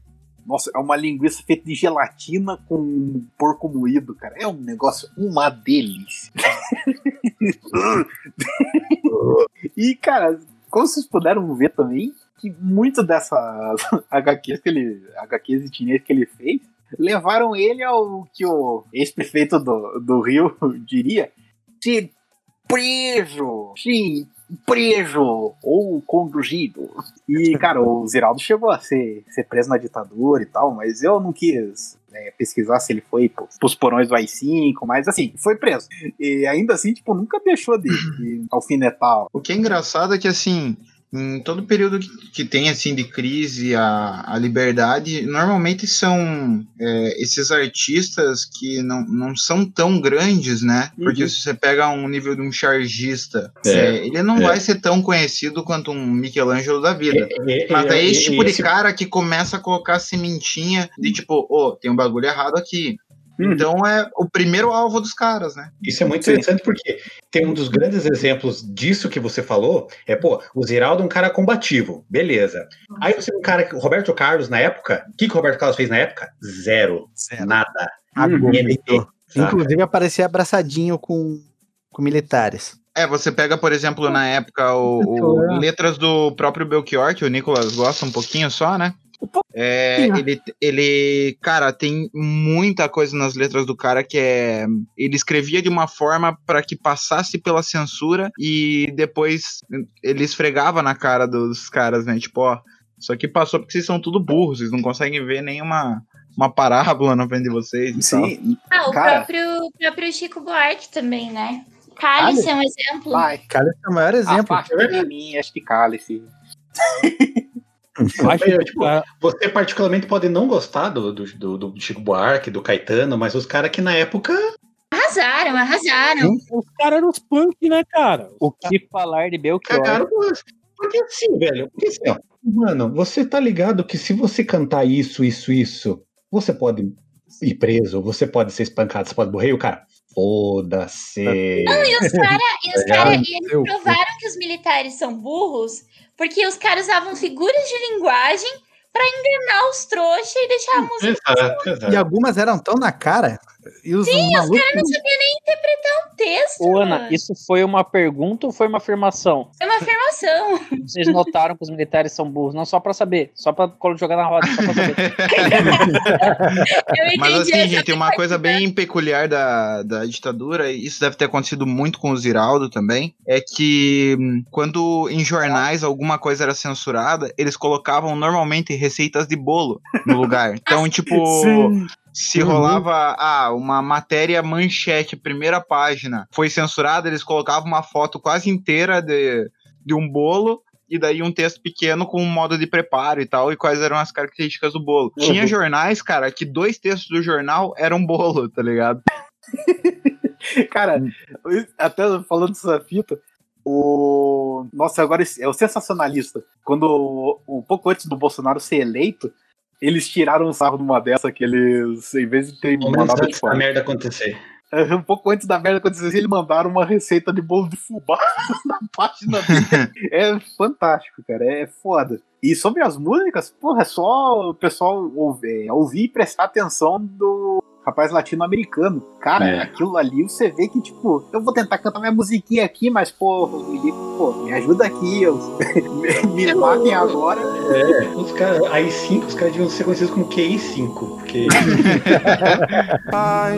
Nossa, é uma linguiça feita de gelatina com porco moído, cara. É um negócio, uma delícia. *laughs* e, cara, como vocês puderam ver também, que muito dessas *laughs* HQs que ele. HQs e tirinhas que ele fez levaram ele ao que o ex-prefeito do, do Rio *laughs* diria ser preso, sim, preso ou conduzido. E, cara, o Ziraldo chegou a ser, ser preso na ditadura e tal, mas eu não quis né, pesquisar se ele foi pro- pros porões do AI-5, mas assim, foi preso. E ainda assim, tipo, nunca deixou de, de alfinetar. O que é engraçado é que, assim, em todo período que, que tem, assim, de crise à, à liberdade, normalmente são é, esses artistas que não, não são tão grandes, né? Porque Uhum. se você pega um nível de um chargista, É, é, ele não é. vai ser tão conhecido quanto um Michelangelo da vida. É, Mas é, é esse é, tipo de cara que começa a colocar sementinha de tipo, ô, tem um bagulho errado aqui. Uhum. Então é o primeiro alvo dos caras, né? Isso é muito Sim. interessante porque tem um dos grandes exemplos disso que você falou. É, pô, o Ziraldo é um cara combativo, beleza. Aí você tem um cara. O Roberto Carlos, na época, o que, que o Roberto Carlos fez na época? Zero. Zero. Nada. MT, saca? Inclusive aparecia abraçadinho com, com militares. É, você pega, por exemplo, na época, o, o- *laughs* letras do próprio Belchior, que o Nicolas gosta um pouquinho só, né? É, ele, ele, cara, tem muita coisa nas letras do cara que é. Ele escrevia de uma forma para que passasse pela censura e depois ele esfregava na cara dos caras, né? Tipo, ó, isso aqui passou porque vocês são tudo burros, vocês não conseguem ver nenhuma uma parábola na frente de vocês. Sim, Ah, o Cara. próprio, o próprio Chico Buarque também, né? Cálice é um exemplo. vai. Esse é o maior exemplo. Afasta de mim, este cálice. *laughs* Acho tipo, ah, Você particularmente pode não gostar do, do, do- do Chico Buarque, do Caetano, mas os caras que na época. Arrasaram, arrasaram. os caras eram os punk, né, cara? O que falar de Belchior? Cagaram Porque assim, velho, porque assim, ó, mano, você tá ligado que se você cantar isso, isso, isso, você pode ir preso, você pode ser espancado, você pode morrer, e o cara, foda-se. E os caras *laughs* Tá cara, e eles provaram que os militares são burros porque os caras usavam figuras de linguagem pra enganar os trouxas e deixar a música. Exato, exato. E algumas eram tão na cara. E os Sim, os malucos. caras não sabiam nem interpretar um texto. Ô, Ana, mano. isso foi uma pergunta ou foi uma afirmação? É uma afirmação. Vocês notaram que os militares são burros, não só pra saber, só pra jogar na roda, só pra saber. Mas assim, gente, uma coisa bem peculiar da, da ditadura, e isso deve ter acontecido muito com o Ziraldo também, é que hum, quando em jornais alguma coisa era censurada, eles colocavam normalmente receitas de bolo no lugar. Então, tipo, se Uhum. rolava ah, uma matéria manchete, primeira página, foi censurada, eles colocavam uma foto quase inteira de, de um bolo. E daí um texto pequeno com um modo de preparo e tal, e quais eram as características do bolo. Tinha jornais, cara, que dois textos do jornal eram bolo, tá ligado? *laughs* Cara, até falando dessa fita, o. Nossa, agora é o sensacionalista. Quando, um pouco antes do Bolsonaro ser eleito, eles tiraram um sarro numa dessa que eles, em vez de ter menos mandado de antes fora. merda acontecer. Um pouco antes da merda acontecer, eles mandaram uma receita de bolo de fubá *laughs* na página dele. É fantástico, cara. É foda. E sobre as músicas, porra, é só o pessoal ouvir, é, ouvir e prestar atenção do rapaz latino-americano. Cara, É. aquilo ali você vê que, tipo, eu vou tentar cantar minha musiquinha aqui, mas, pô, pô, me ajuda aqui, eu, *laughs* me, me matem agora. É, os caras, aí 5, os caras deviam ser conhecidos como QI5, porque *laughs* Pai,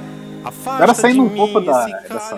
Agora saindo um pouco da, dessa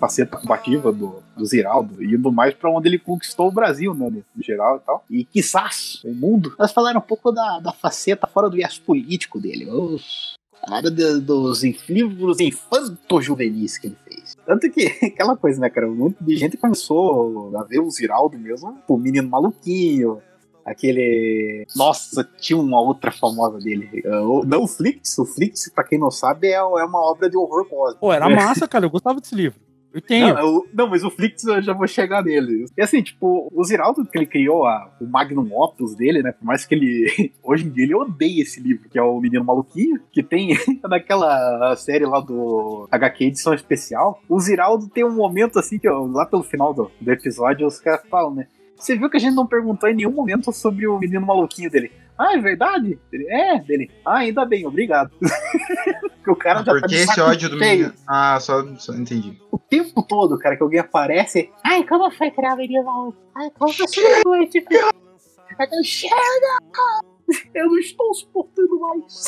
faceta combativa do, do Ziraldo, indo mais pra onde ele conquistou o Brasil, né, no, geral e tal, e quizás o mundo, nós falaram um pouco da, da faceta fora do viés político dele, os, a área de- dos livros infanto-juvenis que ele fez. Tanto que, *laughs* aquela coisa, né, cara, muito de gente começou a ver o Ziraldo mesmo, o menino maluquinho, aquele. Nossa, tinha uma outra famosa dele. Uh, o- Não o Flix, o Flix, pra quem não sabe, é, é uma obra de horror cósmico. Pô, era massa, cara. Eu gostava desse livro. Eu tenho. Não, eu- não, mas o Flix eu já vou chegar nele. E assim, tipo, o Ziraldo que ele criou a- o Magnum Opus dele, né? Por mais que ele. *laughs* Hoje em dia ele odeia esse livro, que é o Menino Maluquinho, que tem *laughs* naquela série lá do HQ Edição Especial. O Ziraldo tem um momento assim que eu- lá pelo final do, do episódio os caras falam, né? Você viu que a gente não perguntou em nenhum momento sobre o menino maluquinho dele. Ah, é verdade? Ele, é, dele. Ah, ainda bem, obrigado. *laughs* Porque o cara já Por tá esse ódio do menino? Ah, só, só entendi. o tempo todo, cara, que alguém aparece. Ai, como foi criar o menino maluco? Ai, como você foi esse filho? Ai, Chega! Eu não estou suportando mais.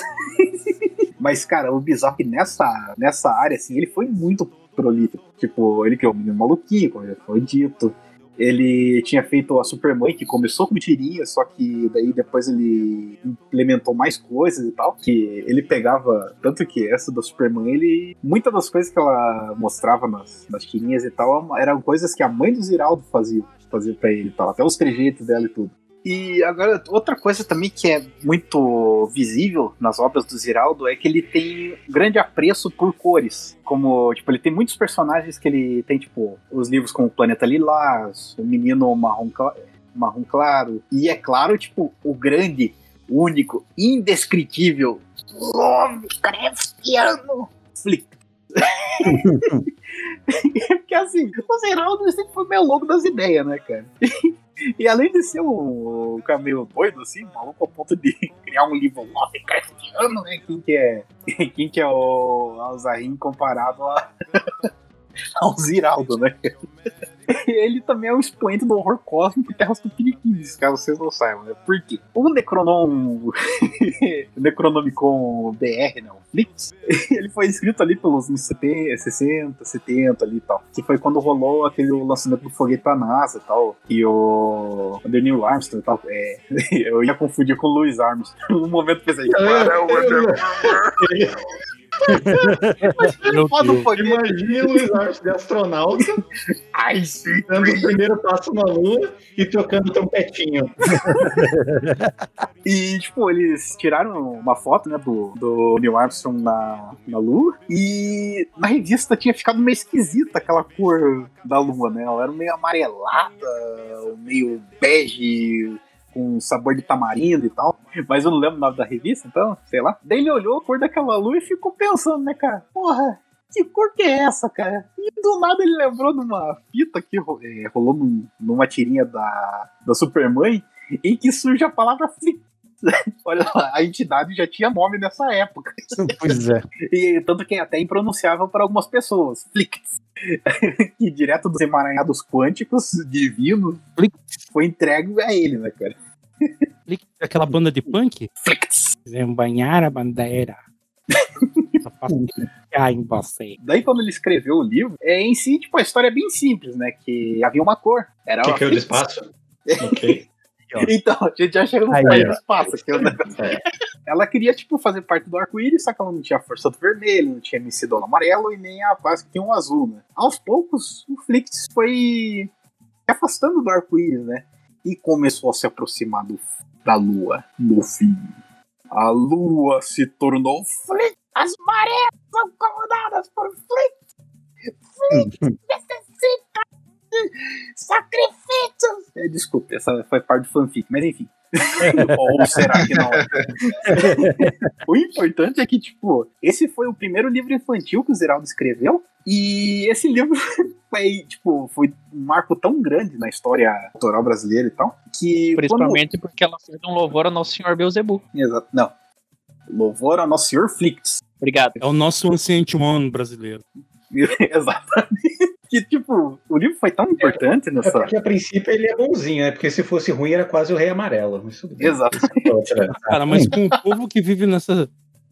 *laughs* Mas, cara, o Bizarro nessa, nessa área, assim, ele foi muito prolífico. Tipo, ele criou o menino maluquinho, como já foi dito. Ele tinha feito a Superman, que começou com tirinha, só que daí depois ele implementou mais coisas e tal. Que ele pegava. Tanto que essa da Superman, ele. Muitas das coisas que ela mostrava nas, nas tirinhas e tal eram coisas que a mãe do Ziraldo fazia, fazia pra ele e tal. Até os trejeitos dela e tudo. E agora, outra coisa também que é muito visível nas obras do Ziraldo é que ele tem grande apreço por cores. Como, tipo, ele tem muitos personagens que ele tem, tipo, os livros como o Planeta Lilás, o Menino Marrom, Marrom Claro. E é claro, tipo, o grande, único, indescritível Lovecraftiano Flick. *laughs* Porque assim, o Ziraldo sempre foi meio louco das ideias, né, cara? *laughs* E além de ser um cara meio doido, assim, maluco ao ponto de *laughs* criar um livro Lovecraftiano, né? Quem que é, *laughs* quem que é o Alzahim comparado a, *laughs* ao Ziraldo, né? Ele também é um expoente do horror cósmico terras tupiniquins, caso vocês não saibam, né? Por quê? O Necronom... Necronomicon BR, não, Flix, *laughs* ele foi escrito ali pelos anos 70, 60, 70 ali e tal. Que foi quando rolou aquele lançamento do foguete pra NASA e tal. E o, o Armstrong e tal. É, *laughs* eu ia confundir com o Louis Armstrong. No *laughs* momento que foda o. Imagina o Luiz Armstrong de astronauta Ai, sim. dando o primeiro passo na Lua e tocando trompetinho. E, tipo, eles tiraram uma foto, né, do, do Neil Armstrong na, na Lua. E na revista tinha ficado meio esquisita aquela cor da Lua, né? Ela era meio amarelada, meio bege, com sabor de tamarindo e tal. Mas eu não lembro o nome da revista, então, sei lá. Daí ele olhou a cor daquela lua e ficou pensando, né, cara? Porra, que cor que é essa, cara? E do nada ele lembrou de uma fita que é, rolou num- numa tirinha da, da Superman, em que surge a palavra flip. *laughs* Olha lá, a entidade já tinha nome nessa época. *laughs* Pois é. E tanto que é até impronunciável para algumas pessoas. Flicts. *laughs* e direto dos emaranhados quânticos divinos foi entregue a ele, né, cara? Aquela banda de punk? Flicts. Vem banhar a bandeira. Em você. Daí quando ele escreveu o livro, é em si, tipo, a história é bem simples, né? Que havia uma cor. Era Que caiu do Flicts. espaço? *laughs* Ok. Então, a gente já chega no país do espaço. Que é o negócio. Ela queria, tipo, fazer parte do arco-íris, só que ela não tinha a força do vermelho, não tinha MC do amarelo e nem a paz que tinha um azul, né? Aos poucos, o Flix foi se afastando do arco-íris, né? E começou a se aproximar do, da lua, no fim. A lua se tornou Flix! As marés são comandadas por Flix! Flix necessita de sacrifícios! É, desculpa, essa foi parte do fanfic, mas enfim. *laughs* Ou será que não? *laughs* o importante é que, tipo, esse foi o primeiro livro infantil que o Zeraldo escreveu. E esse livro *laughs* foi, tipo, foi um marco tão grande na história autoral brasileira e tal, que. Principalmente porque ela fez um louvor ao Nosso Senhor Beuzebu. Quando... Exato. Não. Louvor ao Nosso Senhor Flix. Obrigado. É o nosso Ancient One brasileiro. Exatamente. Que, tipo, o livro foi tão importante É nessa. porque a princípio ele é bonzinho, né? Porque se fosse ruim era quase o Rei Amarelo. Exato. Outra. *laughs* Cara, mas com o povo que vive nessa,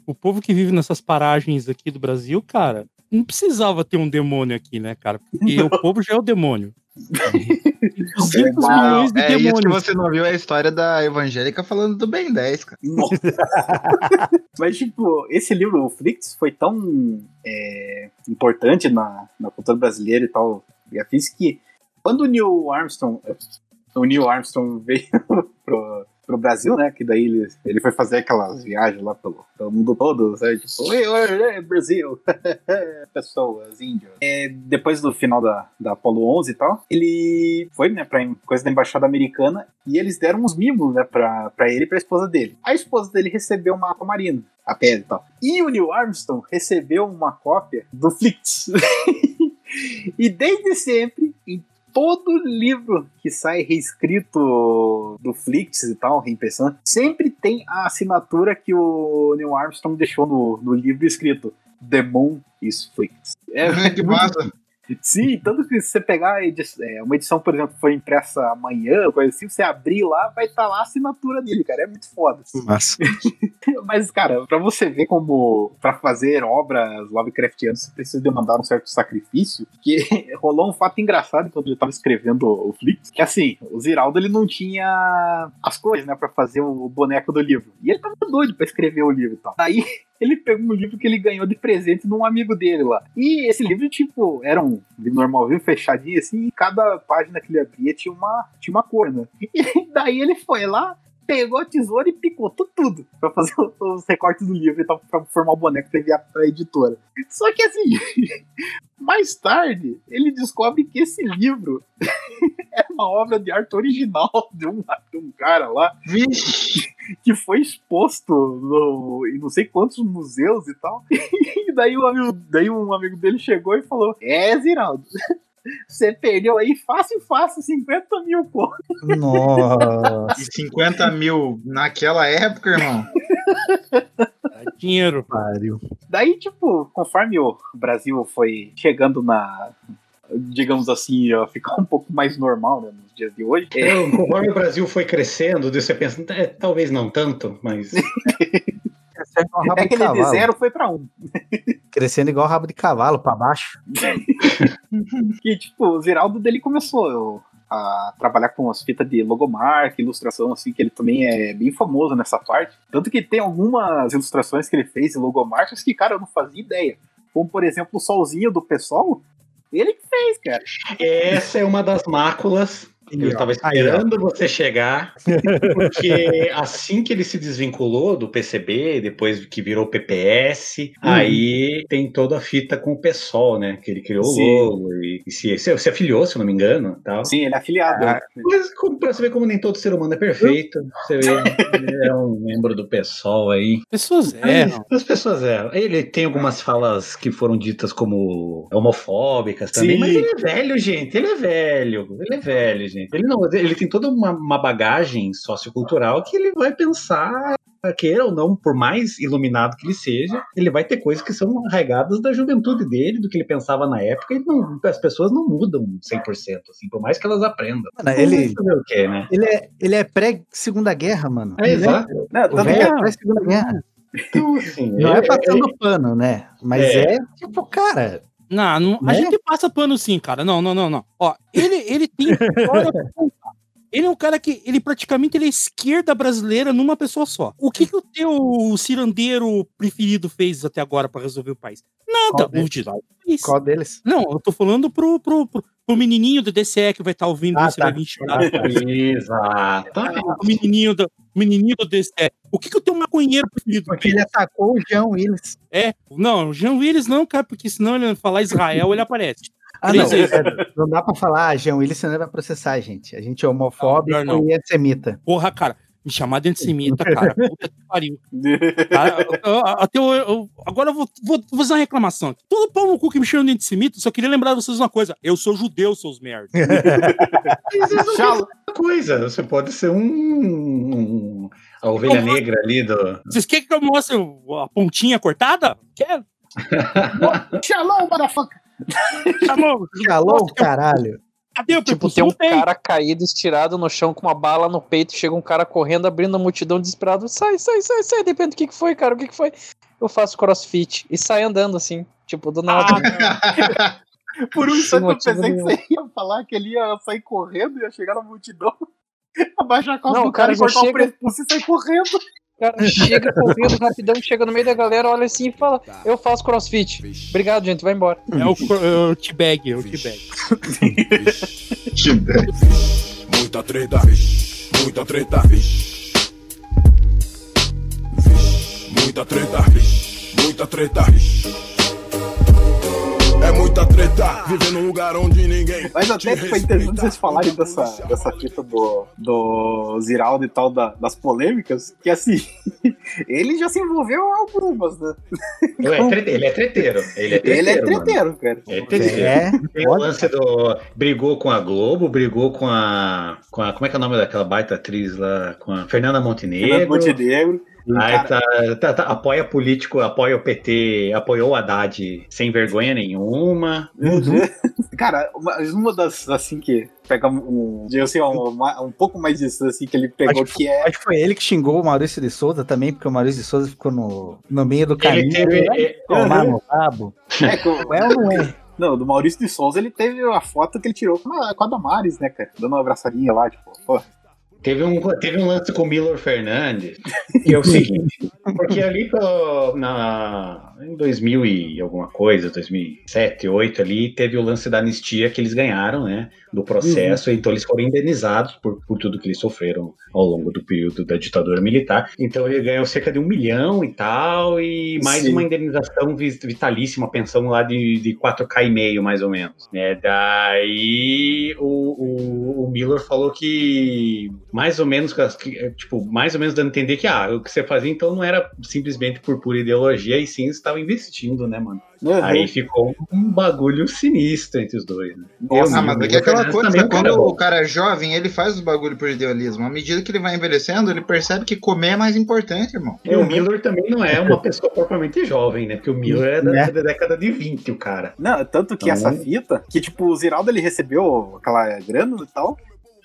O povo que vive nessas paragens aqui do Brasil, cara, não precisava ter um demônio aqui, né, cara? Porque o *laughs* povo já é o demônio. 200 milhões de É isso que demônios. você não viu a história da evangélica falando do Ben 10, cara. *laughs* Mas, tipo, esse livro, o Flix, foi tão é, importante na, na cultura brasileira e tal, e afins, que quando o Neil Armstrong, o Neil Armstrong veio *laughs* pro, pro Brasil, né, que daí ele, ele foi fazer aquelas viagens lá pelo, pelo mundo todo, sabe, tipo, oi, oi, oi, Brasil, *laughs* pessoas, índios. É, depois do final da, da Apollo 11 e tal, ele foi, né, pra coisa da embaixada americana, e eles deram uns mimos, né, pra, pra ele e pra esposa dele. A esposa dele recebeu uma aquamarina, a pele e tal. E o Neil Armstrong recebeu uma cópia do Flix. *laughs* e desde sempre, em todo livro que sai reescrito do Flix e tal, reimpressão, sempre tem a assinatura que o Neil Armstrong deixou no, no livro escrito The Moon is Flix. É, que massa. Sim, tanto que se você pegar a edi- é, uma edição, por exemplo, que foi impressa amanhã, coisa assim, você abrir lá, vai estar lá a assinatura dele, cara. É muito foda. Massa. *laughs* Mas, cara, pra você ver como pra fazer obras Lovecraftianas você precisa demandar um certo sacrifício, que *laughs* rolou um fato engraçado quando ele tava escrevendo o Flix, que assim, o Ziraldo ele não tinha as coisas, né, pra fazer o boneco do livro. E ele tava doido pra escrever o livro e tal. Daí ele pegou um livro que ele ganhou de presente de um amigo dele lá. E esse livro, tipo, era um livro normalzinho, fechadinho, assim, e cada página que ele abria tinha uma, tinha uma cor, né? *laughs* E daí ele foi lá, pegou a tesoura e picotou tudo pra fazer os recortes do livro e tal, pra formar o boneco pra enviar pra editora. Só que assim, *laughs* mais tarde, ele descobre que esse livro *laughs* é uma obra de arte original *laughs* de um, de um cara lá que foi exposto no, em não sei quantos museus e tal. E daí, um amigo, daí um amigo dele chegou e falou: É, Ziraldo. *laughs* Você perdeu aí fácil, fácil, 50 mil conto. Nossa. E 50 mil naquela época, irmão. Dinheiro. Pariu. Daí, tipo, conforme o Brasil foi chegando na. Digamos assim, ficar *laughs* um pouco mais normal né, nos dias de hoje. é, Então, conforme o Brasil foi crescendo, você pensa, é, talvez não tanto, mas. *laughs* É de que ele de cavalo. zero foi pra um. Crescendo igual rabo de cavalo pra baixo. *laughs* que, tipo, o Ziraldo dele começou a trabalhar com as fitas de logomarca, ilustração, assim, que ele também é bem famoso nessa parte. Tanto que tem algumas ilustrações que ele fez em logomarcas que, cara, eu não fazia ideia. Como, por exemplo, o solzinho do pessoal, ele que fez, cara. Essa é uma das máculas eu estava ó. esperando você chegar, porque assim que ele se desvinculou do PCB, depois que virou PPS, aí tem toda a fita com o PSOL, né? Que ele criou Sim. o logo e, e se, se, se afiliou, se eu não me engano. Tal. Sim, ele é afiliado. Ah, Mas como, pra você ver como nem todo ser humano é perfeito, você vê, ele é um membro do PSOL aí. Pessoas erram. As pessoas erram. Ele tem algumas falas que foram ditas como homofóbicas também, Sim. mas ele é velho, gente. Ele é velho. Ele é velho, gente. Ele não, ele tem toda uma, uma bagagem sociocultural que ele vai pensar, queira ou não, por mais iluminado que ele seja, ele vai ter coisas que são arraigadas da juventude dele, do que ele pensava na época, e não- as pessoas não mudam 100%, assim, por mais que elas aprendam. Mano, ele- o quê, né? Ele é, ele é pré-segunda guerra, mano. É, exato. Velho que- é pré-segunda guerra. Então, assim, Não é ele- passando pano, né? Mas É. é, tipo, cara. Não, não- a Né? gente passa pano sim, cara. Não, não, não, não. Ó, ele, ele tem *laughs* história. Ele é um cara que, ele praticamente ele é esquerda brasileira numa pessoa só. O que, que o teu cirandeiro preferido fez até agora pra resolver o país? Nada. Qual deles? Fez. Qual deles? Não, eu tô falando pro, pro, pro, pro menininho do DCE que vai estar ouvindo Ah, isso, tá. vai vir xingar. Exato. O menininho do, menininho do DCE. O que, que o teu maconheiro preferido Porque ele atacou o Jean Willis. É, não, o Jean Willis não, cara, porque senão ele falar Israel, ele aparece. Ah, não. Vezes. é, não dá pra falar, ah, Jean Willis, senão ele vai processar, gente. A gente é homofóbico Não, não. e antissemita. Porra, cara, me chamar de antissemita, cara. Puta que pariu. Cara, eu- eu- até eu- eu- agora eu vou, vou, vou fazer uma reclamação. Todo pau no cu que me chama de antissemita, só queria lembrar vocês uma coisa. Eu sou judeu, seus merda. *laughs* Mas isso não Tchau. é coisa. Você pode ser um, um- a ovelha negra ali do. Vocês querem que eu mostre a pontinha cortada? Quero. *laughs* Shalom, motherfucker! Chamou. Shalom, caralho. Cadê o Tipo, tem um cara caído, estirado no chão com uma bala no peito, chega um cara correndo, abrindo a multidão desesperado. Sai, sai, sai, sai, depende do que, que foi, cara, o que, que foi? Eu faço crossfit e sai andando assim, tipo, do nada. Ah, *laughs* Por um instante eu pensei que nenhum. você ia falar que ele ia sair correndo, ia chegar na multidão, *laughs* abaixar a calça Não, do o cara cara e cortar o chega- prepúcio e sair correndo. O cara chega correndo rapidão, chega no meio da galera, olha assim e fala: Eu faço crossfit. Obrigado, gente, vai embora. É o, é o T-Bag, é o T-Bag. Muita treta, muita treta, muita treta, muita treta. É muita treta, viver num lugar onde ninguém. Mas até te foi interessante vocês falarem dessa, dessa fita do, do Ziraldo e tal, da- das polêmicas, que assim, *laughs* ele já se envolveu em algumas, né? Ele é trete- ele é treteiro. Ele é treteiro. Ele é mano. treteiro, cara. É treteiro. É, Tem o lance do. Brigou com a Globo, brigou com a. Com a como é que é o nome daquela baita atriz lá? Com a Fernanda Fernando Montenegro. Montenegro. Aí Cara, tá, tá- tá- apoia político, apoia o PT, apoiou o Haddad sem vergonha nenhuma. Uhum. *laughs* Cara, uma, uma das, assim, que pega um, um, assim, um, uma- um pouco mais disso, assim, que ele pegou, Acho que é... Acho que foi ele que xingou o Maurício de Souza também, porque o Maurício de Souza ficou no, no meio do Ele caminho. teve. Vai é, tomar Uhum. no rabo. é *laughs* É ou não é? não, do Maurício de Souza, ele teve a foto que ele tirou com a, com a Damares, né, cara? Dando uma abraçadinha lá, tipo, pô. Teve um, teve um lance com o Milor Fernandes, que é o seguinte, porque ali pelo- na, em 2000 e alguma coisa, 2007, 2008 ali, teve o lance da anistia que eles ganharam, né, do processo, então eles foram indenizados por, por tudo que eles sofreram ao longo do período da ditadura militar, então ele ganhou cerca de um milhão e tal, e mais Sim. uma indenização vi- vitalícia, uma pensão lá de, de 4k e meio, mais ou menos, né, daí o, o, o Miller falou que mais ou menos, que, tipo, mais ou menos dando a entender que, ah, o que você fazia então não era simplesmente por pura ideologia, e sim estava investindo, né, mano? Uhum. Aí ficou um bagulho sinistro entre os dois, né? Nossa, Ah, mas é que aquela coisa, também quando cara o cara é jovem, ele faz os bagulho por idealismo. À medida que ele vai envelhecendo, ele percebe que comer é mais importante, irmão. E o Miller também não é uma pessoa propriamente jovem, né? Porque o Miller é da, Né? da década de 20, o cara. Não, tanto que Então- essa fita, que tipo, o Ziraldo ele recebeu aquela grana e tal.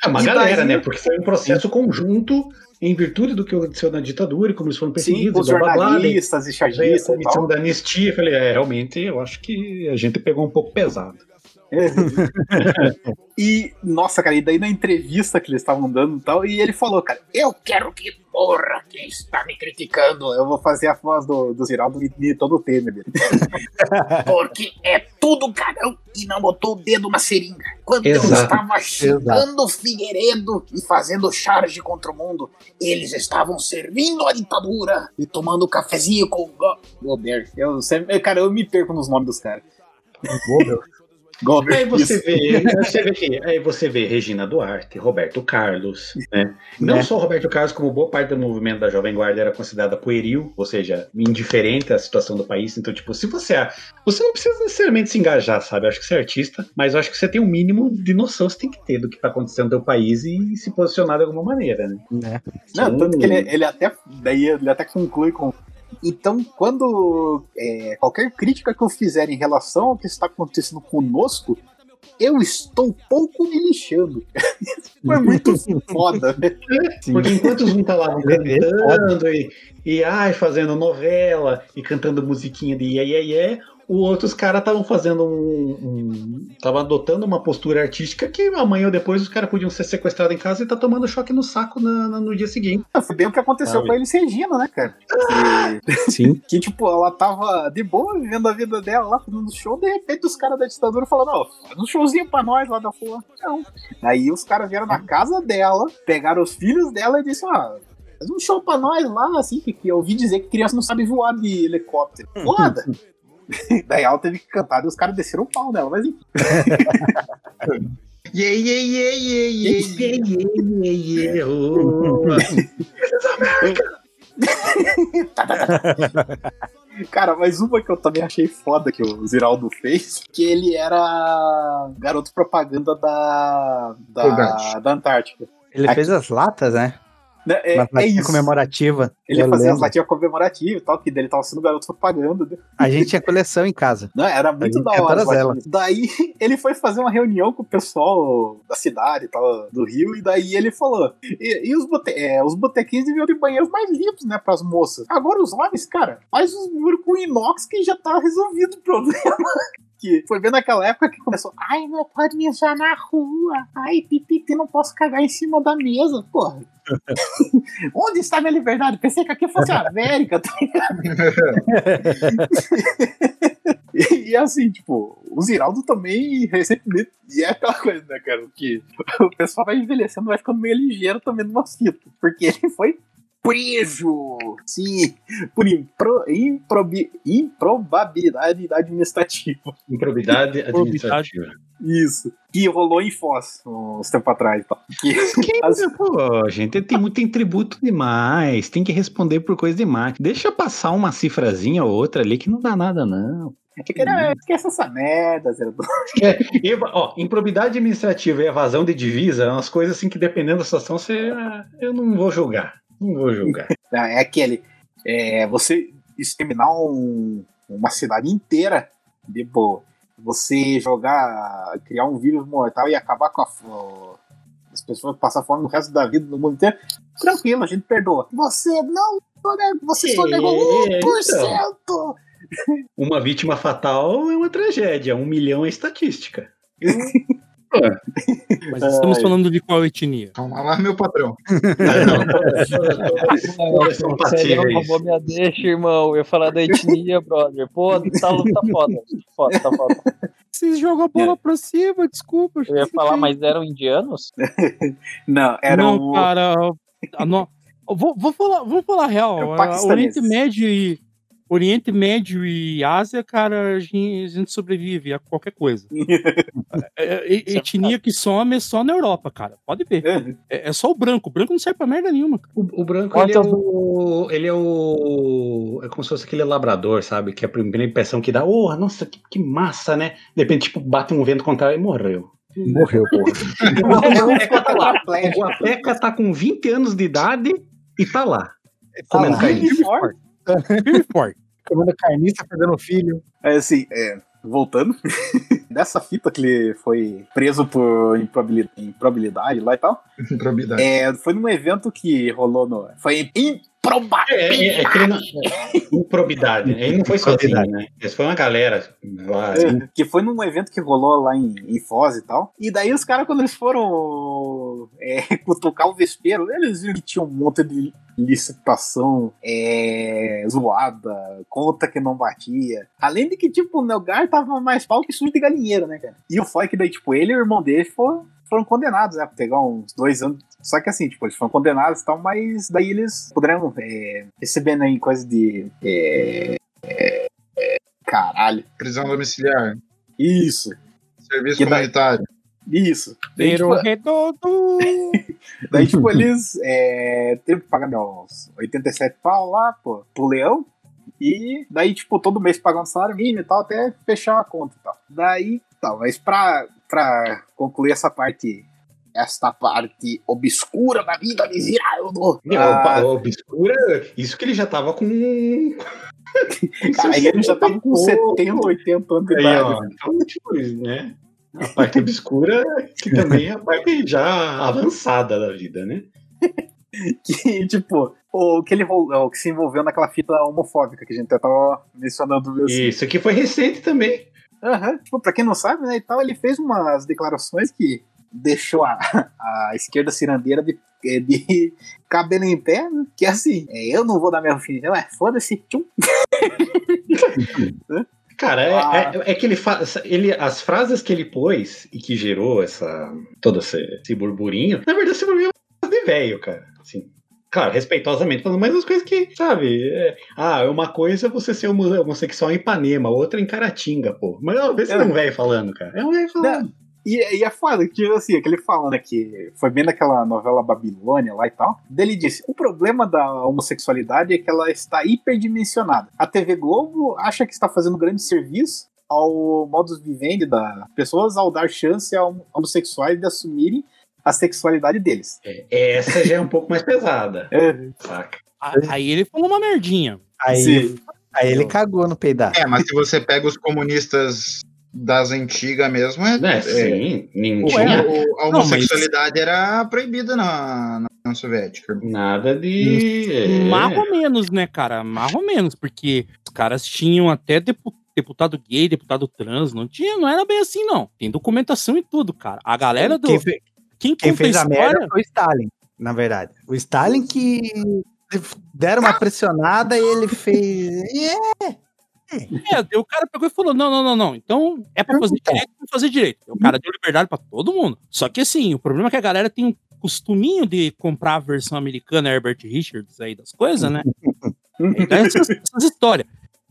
É uma E galera, daí- né? Porque foi um processo conjunto em virtude do que aconteceu na ditadura e como eles foram Sim, perseguidos. os e blá, blá, blá, jornalistas e a chargistas e comissão da anistia, eu falei, é, realmente, eu acho que a gente pegou um pouco pesado. *laughs* E, nossa, cara, e daí na entrevista que eles estavam dando e tal, e ele falou, cara, eu quero que porra quem está me criticando. Eu vou fazer a voz do, do Ziraldo e todo o Temer. *laughs* Porque é tudo cagão e não botou o dedo na seringa. Quando eu Exato. estava xingando o Figueiredo e fazendo charge contra o mundo, eles estavam servindo a ditadura e tomando cafezinho com o Go- Gober. Eu sempre, cara, eu me perco nos nomes dos caras. Gober. Aí você isso. vê, né, você vê que, aí você vê Regina Duarte, Roberto Carlos, né? Não Né? só o Roberto Carlos, como boa parte do movimento da Jovem Guarda era considerada pueril, ou seja, indiferente à situação do país. Então, tipo, se você é, você não precisa necessariamente se engajar, sabe? Eu acho que você é artista, mas eu acho que você tem um mínimo de noção, você tem que ter do que tá acontecendo no teu país e se posicionar de alguma maneira, né? Né? Não, tanto que ele, ele até. Daí ele até conclui com. Então, quando é, qualquer crítica que eu fizer em relação ao que está acontecendo conosco, eu estou pouco me lixando. *laughs* Foi muito *laughs* foda, né? Porque enquanto os tá lá Ele é cantando e, e ai, fazendo novela e cantando musiquinha de iê, iê, iê, os outros caras estavam fazendo um. um Estavam adotando uma postura artística que amanhã ou depois os caras podiam ser sequestrados em casa e tá tomando choque no saco na- na- no dia seguinte. Foi bem o que aconteceu com a Elis Regina, né, cara? Que, *laughs* Sim. que, tipo, ela tava de boa vivendo a vida dela lá, fazendo show, de repente os caras da ditadura falaram, ó, faz um showzinho pra nós lá da rua. Não. Aí os caras vieram na casa dela, pegaram os filhos dela e disseram, ah, faz um show pra nós lá, assim, que, que eu ouvi dizer que criança não sabe voar de helicóptero. Foda! *laughs* Daí ela teve que cantar e os caras desceram o pau nela, mas enfim. Yeah, yeah, yeah, yeah, yeah, yeah. *laughs* Cara, mas uma que eu também achei foda que o Ziraldo fez, que ele era garoto propaganda da, da, da Antártica. Ele Aqui. fez as latas, né? Né, É, é isso. comemorativa. Ele fazia as lembro. latinhas comemorativas e tal, que dele tava sendo garoto propaganda. né? A gente tinha coleção em casa. Não, era muito da hora. as. Daí *laughs* ele foi fazer uma reunião com o pessoal da cidade e tal, do Rio, e daí ele falou: e, e os, bote é, os botequins deviam ter banheiros mais limpos, né, pras moças. Agora os homens, cara, faz os muros com inox que já tá resolvido o problema. *laughs* Que foi bem naquela época que começou, ai, não pode mijar na rua, ai, pipipi, não posso cagar em cima da mesa, porra. *laughs* Onde está minha liberdade? Pensei que aqui fosse a América, tá *laughs* E, e assim, tipo, o Ziraldo também recentemente. E é aquela coisa, né, cara? Que o pessoal vai envelhecendo, vai ficando meio ligeiro também numa fita. Porque ele foi preso! Sim, por impro, improbi, improbabilidade administrativa. Improbidade *laughs* administrativa. Isso. Que rolou em Foz uns tempos atrás e tal. Que, as- Pô, gente, tem, muito- tem tributo demais, tem que responder por coisa demais. Deixa passar uma cifrazinha ou outra ali que não dá nada, não. que era- esquece essa merda, Zé. *laughs* É, ó, improbidade administrativa e evasão de divisa é umas coisas assim que dependendo da situação, você, eu não vou julgar. Não vou julgar. *laughs* É aquele. É, você exterminar um- uma cidade inteira, tipo, você jogar, criar um vírus mortal e acabar com a, as pessoas passar fome no resto da vida no mundo inteiro, tranquilo, a gente perdoa. Você não, você só negou então. 1%! Uma vítima fatal é uma tragédia, um milhão é estatística. *laughs* Mas estamos Ai. falando de qual etnia? Calma lá, meu patrão. *laughs* Você não roubou minha deixa, irmão. Eu ia falar da etnia, brother. Pô, tá, tá foda. Foda, tá foda. Vocês jogam a bola pra cima, desculpa. Eu ia falar, mas eram indianos? *laughs* Não, era não, o. cara. no- Vou, vou falar, vamos falar real. o a- paquistanês. Oriente Médio e Oriente Médio e Ásia, cara, a gente, a gente sobrevive a qualquer coisa. *laughs* É, é, é, etnia que some é só na Europa, cara. Pode ver. É, é só o branco. O branco não serve pra merda nenhuma. O, o branco, ele é o, ele é o. É como se fosse aquele labrador, sabe? Que é a primeira impressão que dá, oh, nossa, que, que massa, né? De repente, tipo, bate um vento contrário e morreu. Morreu, porra. *laughs* O Guapeca tá lá. O Guapeca tá com 20 anos de idade e tá lá. Comendo lá. carne. Firme forte. *laughs* Comendo carniça, perdendo filho. É assim, é, voltando. *laughs* Dessa fita que ele foi preso por improbili- improbabilidade lá e tal. Improbidade. É, foi num evento que rolou no. Foi improbabilidade. É, é, é não, é, *laughs* improbidade. Ele não foi sozinho, né? Esse foi uma galera lá. É, que foi num evento que rolou lá em, em Foz e tal. E daí os caras, quando eles foram é, cutucar o vespeiro, eles viram que tinha um monte de licitação é, zoada, conta que não batia. Além de que, tipo, o Nelgar tava mais pau que sujo de galinheiro, né, cara? E o foi que daí, tipo, ele e o irmão dele foram, foram condenados, né? Pra pegar uns dois anos. Só que assim, tipo, eles foram condenados e tal, mas daí eles puderam é, recebendo aí coisa de. é, é, é, caralho. Prisão domiciliar. Isso. Serviço Que daí- comunitário. Isso. Daí, Pero tipo, redondo. *laughs* daí, tipo, eles é, teve que pagar uns 87 pau lá, pô, pro leão. E daí, tipo, todo mês pagando salário mínimo e tal, até fechar a conta e tal. Daí, tal, mas pra, pra concluir essa parte, esta parte obscura da vida Ziraldo. Meu, ah, o obscura, isso que ele já tava com. *laughs* aí ele já tava com 70, 80 anos de Aí, idade. ó, então, tipo, né? A parte obscura, que *laughs* também é a parte já avançada da vida, né? *laughs* que, tipo, o que ele o que se envolveu naquela fita homofóbica que a gente até tava mencionando. assim. Isso aqui foi recente também. Aham. Tipo, pra quem não sabe, né, e tal, ele fez umas declarações que deixou a, a esquerda cirandeira de, eh, de *laughs* cabelo em pé, né? que é assim, é, eu não vou dar minha opinião, é, foda-se, tchum. Cara, é, Ah. é, é que ele, fa ele as frases que ele pôs e que gerou essa todo esse, esse burburinho, na verdade esse burburinho é de velho, cara. Assim, claro, respeitosamente falando, mas as coisas que, sabe, é, ah, uma coisa é você ser homo- homossexual em Ipanema, outra em Caratinga, pô. Mas ó, vê se é um velho falando, cara. É um velho falando. E, e é foda, que assim, aquele falando que foi bem naquela novela Babilônia lá e tal. Dele disse: o problema da homossexualidade é que ela está hiperdimensionada. A TV Globo acha que está fazendo um grande serviço ao modus vivendi das pessoas ao dar chance a hom- homossexuais de assumirem a sexualidade deles. Essa já é um pouco mais pesada. É. Saca? Aí ele falou uma merdinha. Aí, Sim. aí ele cagou no peidar. É, mas se você pega os comunistas das antigas mesmo, é, É, é, sim. Ninguém a homossexualidade era proibida na, na União Soviética. nada de. é. Mais ou menos, né, cara? Mais ou menos, porque os caras tinham até depu- deputado gay, deputado trans, não tinha, não era bem assim, não. Tem documentação e tudo, cara. A galera do. Quem, fe- Quem, quem fez a história- merda foi o Stalin, na verdade. O Stalin que deram uma pressionada e ele fez. É, É, o cara pegou e falou: não, não, não, não. Então é pra fazer direito, vamos fazer direito. O cara deu liberdade pra todo mundo. Só que assim, o problema é que a galera tem um costuminho de comprar a versão americana Herbert Richards aí das coisas, né? *laughs* Então, essas, essas histórias.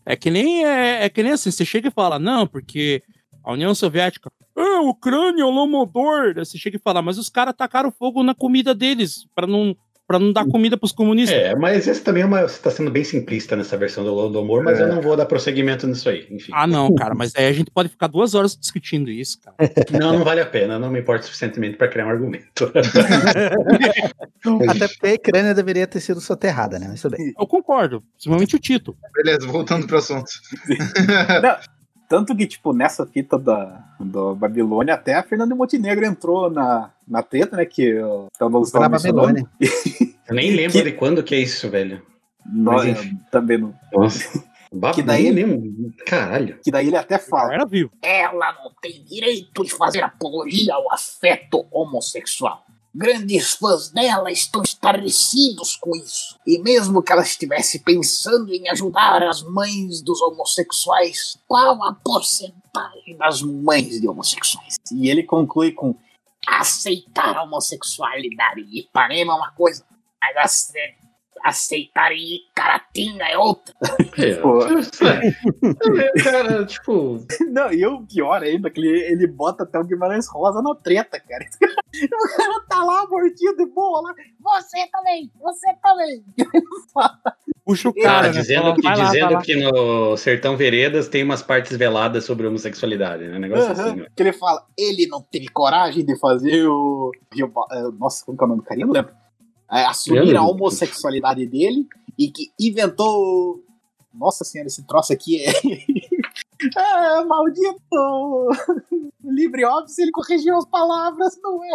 É que nem é, é que nem assim, você chega e fala, não, porque a União Soviética, ah, Ucrânia, o Lomodor. Você chega e fala, mas os caras tacaram fogo na comida deles pra não, pra não dar comida pros comunistas. É, mas esse também é uma. Você tá sendo bem simplista nessa versão do, do humor, mas É. eu não vou dar prosseguimento nisso aí. Enfim. Ah, não, cara, *laughs* mas aí a gente pode ficar duas horas discutindo isso, cara. Não, não vale a pena. Não me importa suficientemente pra criar um argumento. *laughs* até porque a Ucrânia deveria ter sido soterrada, né? Mas tudo bem. Eu concordo, principalmente o Tito. Beleza, voltando pro assunto. Tanto que, tipo, nessa fita da, da Babilônia, até a Fernanda Montenegro entrou na, na treta, né? Que ó, tava na Babilônia. *laughs* Eu nem lembro de quando que é isso, velho. Nós, Mas, enfim. também não. Nossa. *laughs* Que daí ele-. Caralho. Que daí ele até fala. Era vivo. Ela não tem direito de fazer apologia ao afeto homossexual. Grandes fãs dela estão estarrecidos com isso. E mesmo que ela estivesse pensando em ajudar as mães dos homossexuais, qual a porcentagem das mães de homossexuais? E ele conclui com. Aceitar a homossexualidade de Ipanema é uma coisa, mas aceitar em Caratinga é outra. É, Pô. cara, tipo. *laughs* Não, e o pior ainda, que ele, ele bota até o Guimarães Rosa na treta, cara. *laughs* O cara tá lá mortinho de boa lá. Você também, você também. *laughs* Puxa o Cara, cara, né? dizendo, que, lá, dizendo que no Sertão Veredas tem umas partes veladas sobre homossexualidade, né? Negócio assim. ó. Que ele fala, ele não teve coragem de fazer o. Eh, Nossa, como que é o nome do cara? Eu não lembro. É, assumir a homossexualidade dele e que inventou. Nossa senhora, esse troço aqui é. *laughs* ah, maldito! LibreOffice, ele corrigiu as palavras, não é?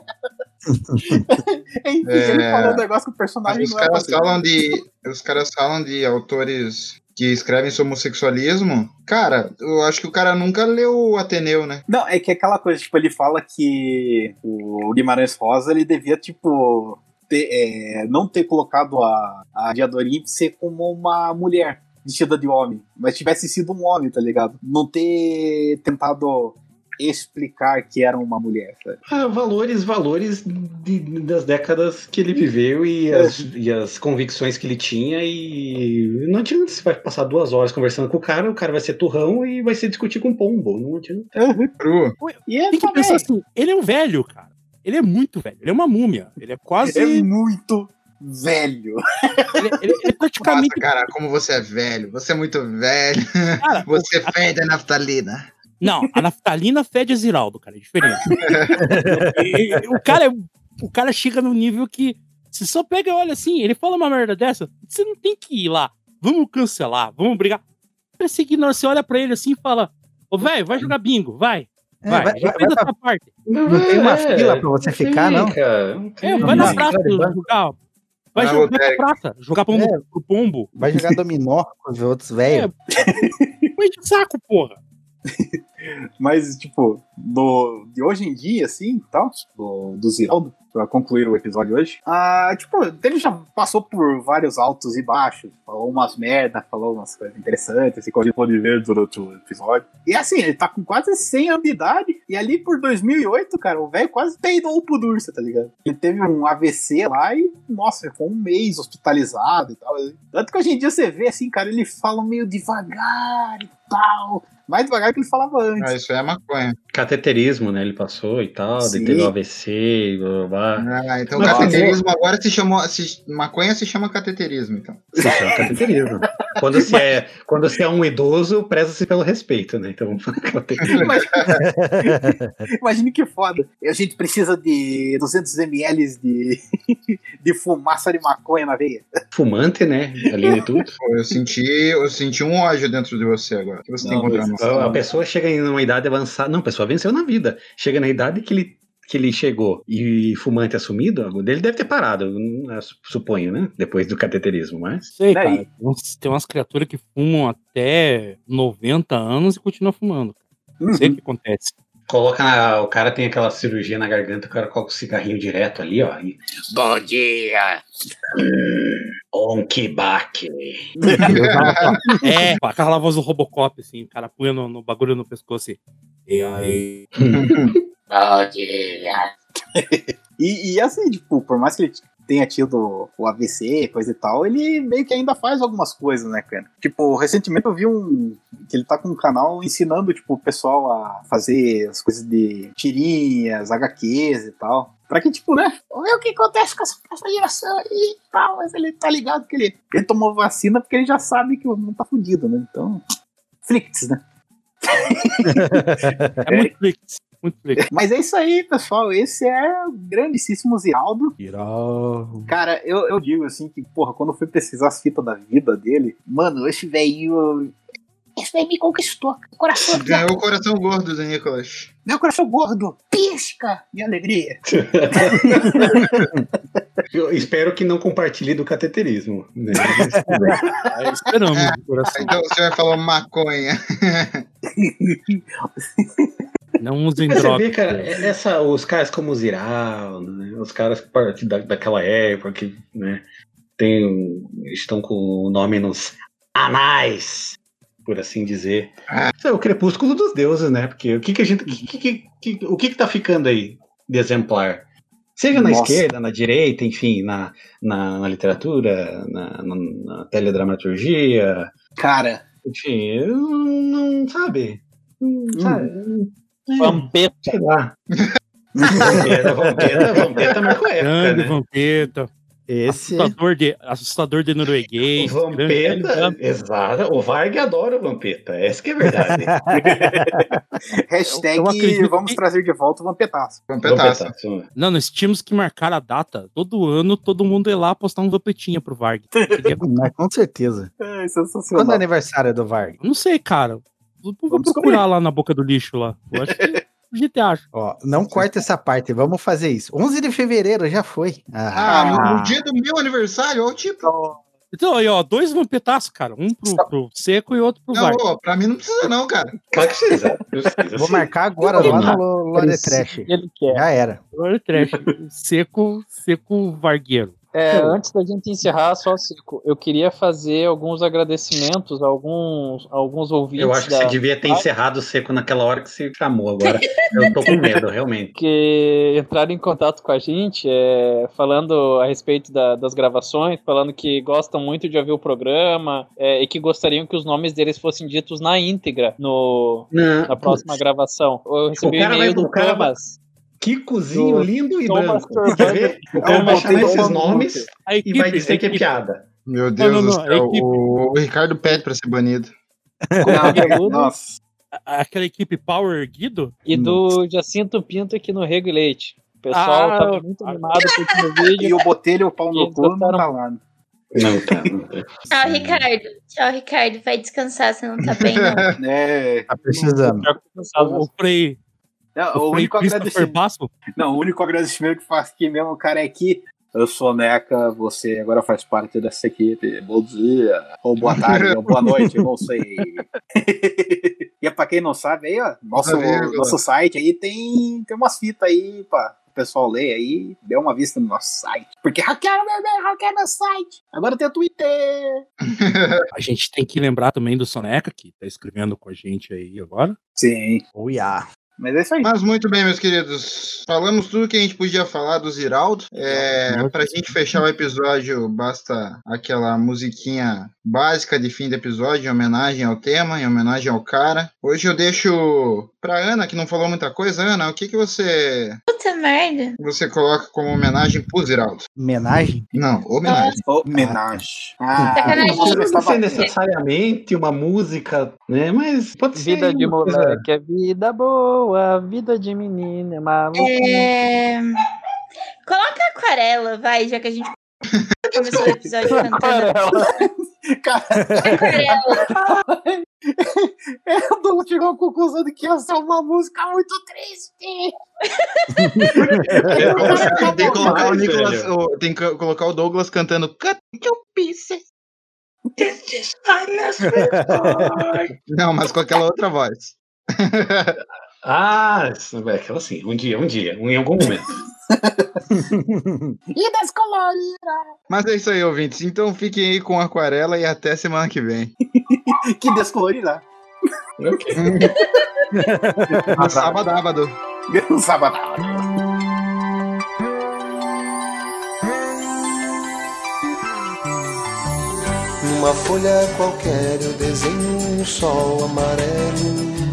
*laughs* Enfim, ele É, falou um negócio que o personagem Os não é caras assim. falam de. Os caras falam de autores que escrevem sobre homossexualismo. Cara, eu acho que o cara nunca leu o Ateneu, né? Não, é que é aquela coisa, tipo, ele fala que o Guimarães Rosa, ele devia, tipo, ter, é, não ter colocado a, a Diadorim ser como uma mulher vestida de homem, mas tivesse sido um homem, tá ligado? Não ter tentado explicar que era uma mulher, sabe? Ah, valores, valores de- das décadas que ele viveu e as, e as convicções que ele tinha. E não adianta você vai passar duas horas conversando com o cara, o cara vai ser turrão e vai ser discutir com pombo. Não adianta. Cru. E ele Tem que também pensar assim, ele é um velho, cara. Ele é muito velho. Ele é uma múmia. Ele é quase. é muito velho. Ele, ele- ele é Nossa, praticamente. cara, como você é velho. Você é muito velho. Cara, *laughs* Você fede a naftalina. Não, a naftalina fede a Ziraldo, cara, é diferente. E- e- o, cara, é- o cara chega num nível que você só pega e olha assim, ele fala uma merda dessa, você não tem que ir lá, vamos cancelar, vamos brigar. Cara, você olha pra ele assim e fala, ô velho, vai jogar bingo, vai, vai, vai- já vai- a vai sua parte. Não tem uma É, fila pra você ficar, não? Cara, não tem- É, vai na praça jogar, vai Na jogar pra lotérica. praça, jogar pombo, É. pro pombo. Vai jogar dominó com os outros velhos. Põe de saco, porra. *laughs* Mas, tipo, do, de hoje em dia, assim, tal, do, do Ziraldo, pra concluir o episódio hoje, ah, tipo, ele já passou por vários altos e baixos, falou umas merda, falou umas coisas interessantes, como a gente pode ver durante o episódio. E assim, ele tá com quase 100 anos de idade, e ali por 2008, cara, o velho quase peidou pro Dursa, tá ligado? Ele teve um AVC lá e, nossa, ficou um mês hospitalizado e tal. Tanto que hoje em dia você vê, assim, cara, ele fala meio devagar e tal, mais devagar que ele falava antes. Ah, isso é maconha. Cateterismo, né? Ele passou e tal, Sim. teve o AVC, blá blá blá. Ah, então Mas, cateterismo agora se chamou. Se, maconha se chama cateterismo, então. Se chama cateterismo. quando, se é, quando se é um idoso, preza-se pelo respeito, né? Então, *laughs* Imagina que foda. A gente precisa de 200 ml de, de fumaça de maconha na veia. fumante, né? Além de tudo. Eu senti, eu senti um ódio dentro de você agora. O que você tem Não, contra mas nós? a, a pessoa chega em uma idade avançada. Não, a pessoa venceu na vida. Chega na idade que ele, que ele chegou e fumante assumido, o dele deve ter parado, eu suponho, né? Depois do cateterismo, mas. Sei, cara. Tem Tem umas criaturas que fumam até 90 anos e continuam fumando. Não sei o que acontece. Coloca na- o cara tem aquela cirurgia na garganta, o cara coloca o cigarrinho direto ali, ó. E... Bom dia. Onkibak. *laughs* É, *laughs* aquela voz do Robocop, assim, o cara punha no, no bagulho no pescoço assim. E aí? Bom dia. *laughs* E, e assim, tipo, por mais que ele tenha tido o AVC, coisa e tal, ele meio que ainda faz algumas coisas, né, cara? Tipo, recentemente eu vi um. que ele tá com um canal ensinando, tipo, o pessoal a fazer as coisas de tirinhas, HQs e tal. Pra que, tipo, né? Ver o que acontece com essa, essa geração aí e tal. Mas ele tá ligado que ele, ele tomou vacina porque ele já sabe que o mundo tá fudido, né? Então. Flix, né? *laughs* É muito flix. Muito flix. *laughs* Mas é isso aí, pessoal. Esse é o grandíssimo Ziraldo. Cara, eu, eu digo assim que, porra, quando eu fui pesquisar as fitas da vida dele, mano, esse velhinho. Esse daí me conquistou. Coração Ganhou o coração gordo do Nicolas. Meu coração gordo, pisca de alegria. *laughs* Eu espero que não compartilhe do cateterismo. Né? esperamos, Então você vai falar maconha. *laughs* Não usem Mas você droga. vê, cara, essa, os caras como o Ziraldo, né, os caras que da, daquela época que né, tem, estão com o nome nos anais, por assim dizer. Isso é o crepúsculo dos deuses, né? Porque o que, que a gente. que- que- que- o que, que tá ficando aí de exemplar? Seja na Nossa. esquerda, na direita, enfim, na, na, na literatura, na, na, na teledramaturgia. Cara. Enfim, eu não sabe. Não sabe. Vampeta. Sei lá. *laughs* Vampeta, Vampeta, Vampeta marcou época, Grande né? Vampeta. Esse. Assustador de, assustador de norueguês. grande- Vampeta, exato. O Varg adora o Vampeta. Essa que é a verdade. *laughs* Hashtag Eu acredito vamos que- trazer de volta o Vampetaço. Vampetaço. Não, nós tínhamos que marcar a data. Todo ano, todo mundo ia lá postar um vampetinha pro Varg. *laughs* Com certeza. É. Quando é aniversário do Varg? Não sei, cara. Vou, vou procurar lá na boca do lixo lá. Eu acho que a gente acha. Ó, não corta essa parte, vamos fazer isso. 11 de fevereiro já foi. Ah, no, no dia do meu aniversário, ó, o tipo. Então, aí, ó, dois vampetaços, cara. Um pro, pro seco e outro pro Não, ô, pra mim não precisa, não, cara. Claro que precisa. precisa *laughs* Vou sim. marcar agora lá no Lo- Lore Trash. Ele quer. Já era. O trash. seco, seco vargueiro. É, antes da gente encerrar, só Cico, eu queria fazer alguns agradecimentos a alguns, a alguns ouvintes. Eu acho que da- você devia ter encerrado o seco naquela hora que você chamou agora. Eu tô com medo, realmente. que entraram em contato com a gente, é, falando a respeito da- das gravações, falando que gostam muito de ouvir o programa é, e que gostariam que os nomes deles fossem ditos na íntegra no, Não, na próxima gravação. Eu recebi o cara e-mail vai- do o cara vai- Thomas. Que cozinho Do- lindo e Thomas branco. Quer ver? O cara Thomas vai chamar Thomas esses nomes A e equipe, vai dizer que é equipe. piada. Meu Deus não, do não, céu. a equipe- O, o Ricardo pede pra ser banido. Nossa. Aquela equipe Power Guido? e do Jacinto Pinto aqui no Rego e Leite. O pessoal Ah, tava muito animado com o último *laughs* vídeo. E o Botelho, o pau E no cu, não tá lá. Não tá. Não tá. Tchau, Ricardo. Tchau, Ricardo. Vai descansar, você não tá bem, não. *laughs* É. Tá precisando. O Frei, Não, o o único agradecimento. Não, o único agradecimento que faço aqui mesmo, cara, é que eu sou Neca, você agora faz parte dessa equipe. Bom dia, ou boa tarde, ou boa noite, não sei. *laughs* e pra quem não sabe aí, ó, nosso, vírgula. nosso site aí tem, tem umas fitas aí pra o pessoal ler aí, dê uma vista no nosso site. Porque hackearam meu e-mail, hackearam meu site. Agora tem o Twitter. *laughs* A gente tem que lembrar também do Soneca, que tá escrevendo com a gente aí agora. Sim, Oh, yeah. Mas é isso aí. Mas muito bem, meus queridos. Falamos tudo que a gente podia falar do Ziraldo. É, pra gente fechar o episódio, basta aquela musiquinha básica de fim do episódio, em homenagem ao tema, em homenagem ao cara. Hoje eu deixo Pra Ana, que não falou muita coisa, Ana, o que, que você Puta merda. você coloca como homenagem pro Ziraldo? Homenagem? Não, homenagem. Homenagem. Ah, Sacanagem. Não precisa ser necessariamente uma música, né? Mas pode ser. Vida de moleque é vida boa, vida de menina é maluca. É... Coloca aquarela, vai, já que a gente *laughs* começou o episódio *laughs* cantando. Aquarela. É, o Douglas *laughs* chegou à conclusão de que ia ser uma música muito triste. Tem que colocar o Nicolas, o- tem que colocar o Douglas cantando Cut your pieces. This is. Não, mas com aquela outra voz. *laughs* Ah, isso, é aquela assim, um dia, um dia, um, em algum momento. *laughs* E descolorida. Mas é isso aí, ouvintes. Então fiquem aí com aquarela e até semana que vem. *laughs* que descolorida. *laughs* No sábado. Sábado. Numa folha qualquer eu desenho um sol amarelo.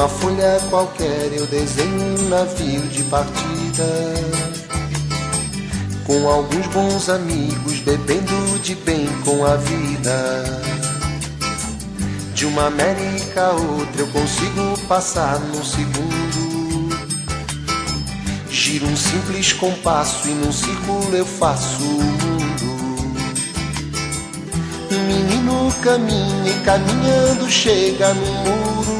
Numa folha qualquer eu desenho um navio de partida. Com alguns bons amigos bebendo de bem com a vida. De uma América a outra eu consigo passar num segundo. Giro um simples compasso e num círculo eu faço o mundo. Um menino caminha e caminhando chega no muro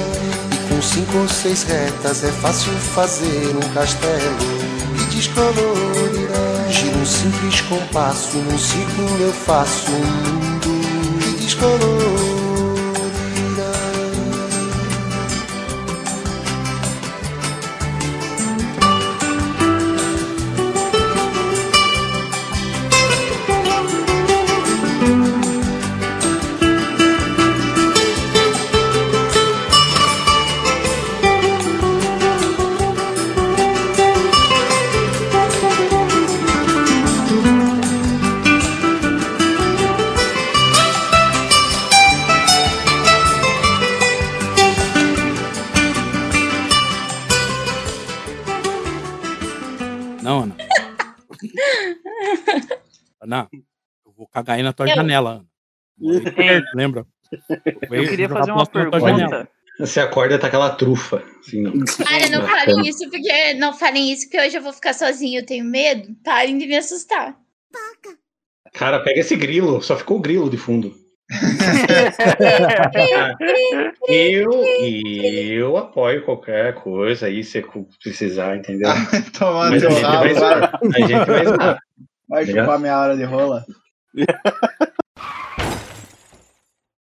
E com cinco ou seis retas é fácil fazer um castelo que descolorirá. Giro um simples compasso, num círculo eu faço um mundo que descolorirá. Aí na tua Eu- janela, perto, lembra? Eu queria fazer uma pergunta. Você acorda e tá aquela trufa. Assim, no- Cara, não falem isso, porque não falem isso, porque hoje eu vou ficar sozinha, eu tenho medo. Parem de me assustar. Cara, pega esse grilo, só ficou o grilo de fundo. *laughs* Eu, eu apoio qualquer coisa aí, se precisar, entendeu? *laughs* Toma Mas a gente vai. A gente vai zoar. Vai chupar minha hora de rola. Yeah. *laughs*